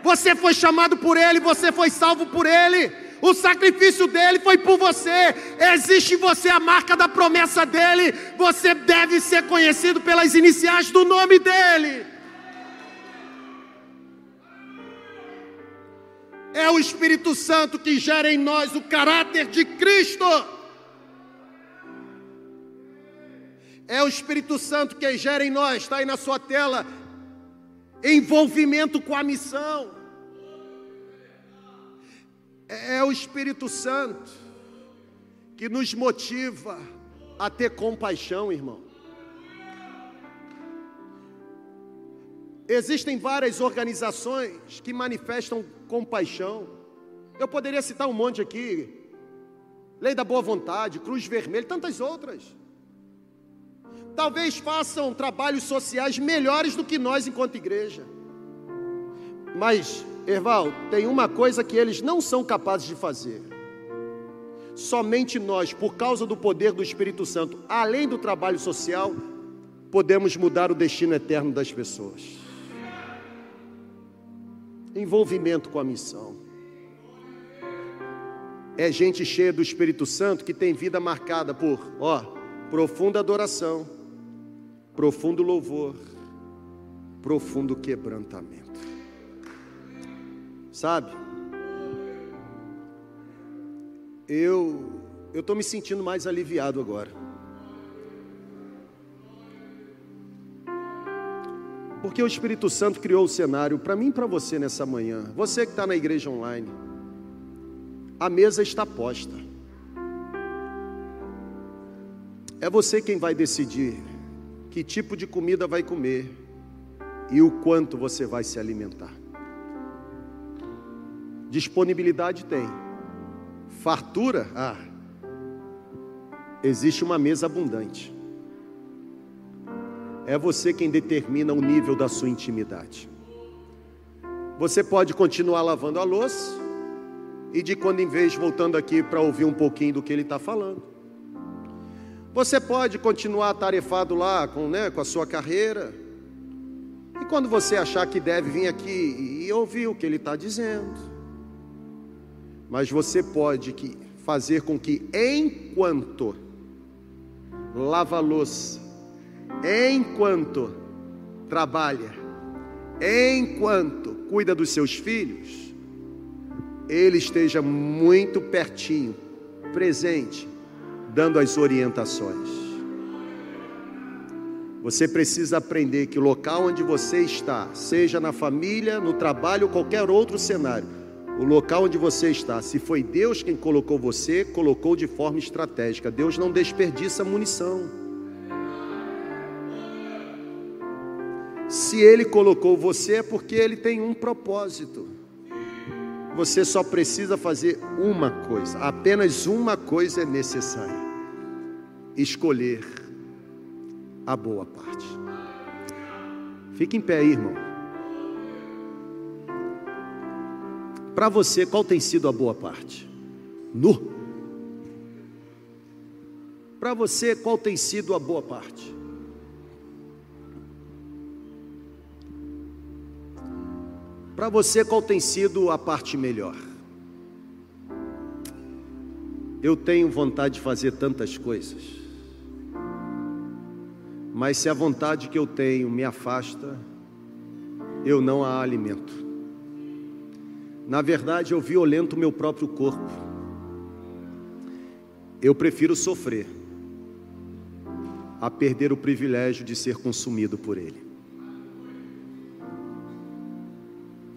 A: Você foi chamado por Ele, você foi salvo por Ele. O sacrifício dele foi por você. Existe em você a marca da promessa dele. Você deve ser conhecido pelas iniciais do nome dele. É o Espírito Santo que gera em nós o caráter de Cristo. É o Espírito Santo que gera em nós, está aí na sua tela, envolvimento com a missão. É o Espírito Santo que nos motiva a ter compaixão, irmão. Existem várias organizações que manifestam compaixão. Eu poderia citar um monte aqui. Lei da Boa Vontade, Cruz Vermelha, tantas outras talvez façam trabalhos sociais melhores do que nós enquanto igreja. Mas, Erval, tem uma coisa que eles não são capazes de fazer. Somente nós, por causa do poder do Espírito Santo, além do trabalho social, podemos mudar o destino eterno das pessoas. Envolvimento com a missão. É gente cheia do Espírito Santo que tem vida marcada por, ó, profunda adoração profundo louvor, profundo quebrantamento. Sabe? Eu eu estou me sentindo mais aliviado agora. Porque o Espírito Santo criou o cenário para mim e para você nessa manhã. Você que está na igreja online. A mesa está posta. É você quem vai decidir que tipo de comida vai comer e o quanto você vai se alimentar. Disponibilidade tem, fartura, ah, existe uma mesa abundante. É você quem determina o nível da sua intimidade. Você pode continuar lavando a louça e de quando em vez voltando aqui para ouvir um pouquinho do que ele está falando. Você pode continuar atarefado lá com, né, com a sua carreira. E quando você achar que deve vir aqui e ouvir o que ele está dizendo. Mas você pode fazer com que, enquanto lava a louça, enquanto trabalha, enquanto cuida dos seus filhos, ele esteja muito pertinho, presente, dando as orientações. Você precisa aprender que o local onde você está, seja na família, no trabalho ou qualquer outro cenário, o local onde você está, se foi Deus quem colocou você, colocou de forma estratégica. Deus não desperdiça munição. Se Ele colocou você, é porque Ele tem um propósito. Você só precisa fazer uma coisa, apenas uma coisa é necessária: escolher a boa parte. Fique em pé aí, irmão. Para você, qual tem sido a boa parte? Nu. Para você, qual tem sido a boa parte? Para você, qual tem sido a parte melhor? Eu tenho vontade de fazer tantas coisas, mas se a vontade que eu tenho me afasta, eu não a alimento. Na verdade, eu violento o meu próprio corpo. Eu prefiro sofrer a perder o privilégio de ser consumido por ele.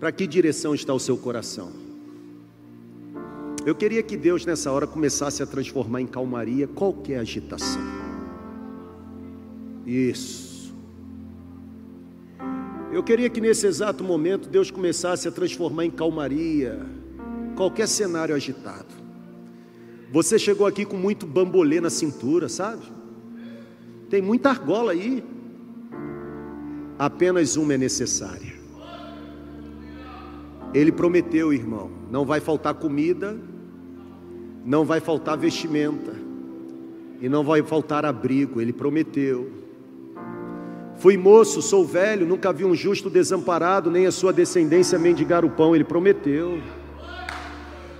A: Para que direção está o seu coração? Eu queria que Deus nessa hora começasse a transformar em calmaria qualquer agitação. Isso. Eu queria que nesse exato momento Deus começasse a transformar em calmaria qualquer cenário agitado. Você chegou aqui com muito bambolê na cintura, sabe? Tem muita argola aí. Apenas uma é necessária. Ele prometeu, irmão, não vai faltar comida, não vai faltar vestimenta, e não vai faltar abrigo, ele prometeu. Fui moço, sou velho, nunca vi um justo desamparado, nem a sua descendência mendigar o pão, ele prometeu.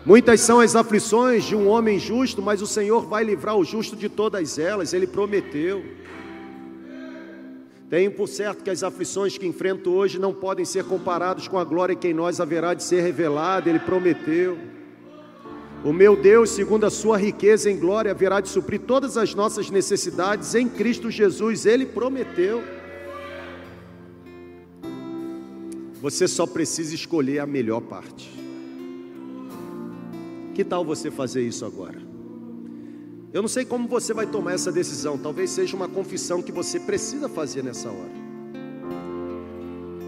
A: Muitas são as aflições de um homem justo, mas o Senhor vai livrar o justo de todas elas, ele prometeu. Tenho por certo que as aflições que enfrento hoje não podem ser comparadas com a glória que em nós haverá de ser revelada, Ele prometeu. O meu Deus, segundo a sua riqueza em glória, haverá de suprir todas as nossas necessidades em Cristo Jesus, Ele prometeu. Você só precisa escolher a melhor parte. Que tal você fazer isso agora? Eu não sei como você vai tomar essa decisão, talvez seja uma confissão que você precisa fazer nessa hora.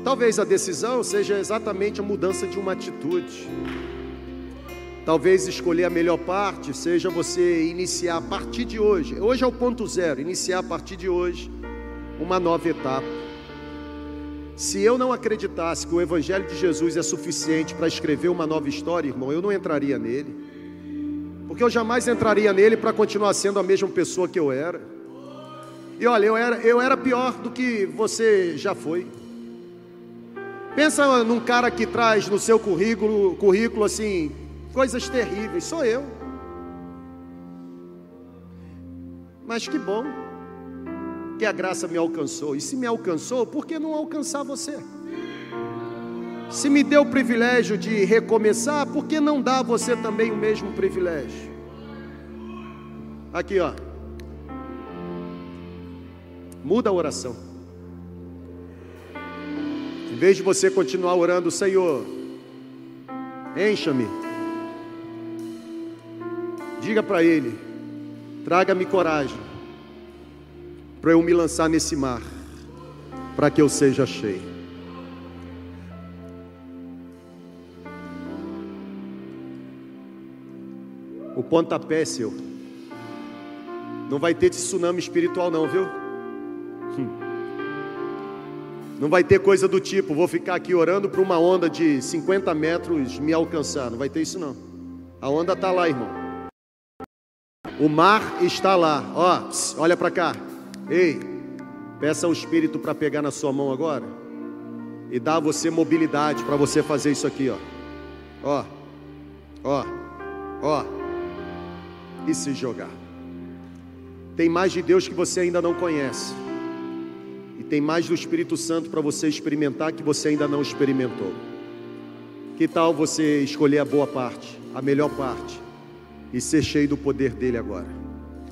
A: Talvez a decisão seja exatamente a mudança de uma atitude. Talvez escolher a melhor parte seja você iniciar a partir de hoje. Hoje é o ponto zero, iniciar a partir de hoje uma nova etapa. Se eu não acreditasse que o Evangelho de Jesus é suficiente para escrever uma nova história, irmão, eu não entraria nele porque eu jamais entraria nele para continuar sendo a mesma pessoa que eu era. E olha, eu era, eu era pior do que você já foi. Pensa num cara que traz no seu currículo, currículo assim, coisas terríveis, sou eu. Mas que bom que a graça me alcançou. E se me alcançou, por que não alcançar você? Se me deu o privilégio de recomeçar, por que não dá a você também o mesmo privilégio? Aqui, ó. Muda a oração. Em vez de você continuar orando, Senhor, encha-me. Diga para Ele, traga-me coragem para eu me lançar nesse mar, para que eu seja cheio. O pontapé seu. Não vai ter tsunami espiritual, não, viu? Hum. Não vai ter coisa do tipo, vou ficar aqui orando para uma onda de 50 metros me alcançar. Não vai ter isso, não. A onda está lá, irmão. O mar está lá. Ó, olha para cá. Ei, peça ao Espírito para pegar na sua mão agora e dar a você mobilidade para você fazer isso aqui, ó. Ó, ó, ó e se jogar. Tem mais de Deus que você ainda não conhece. E tem mais do Espírito Santo para você experimentar que você ainda não experimentou. Que tal você escolher a boa parte, a melhor parte, e ser cheio do poder dele agora?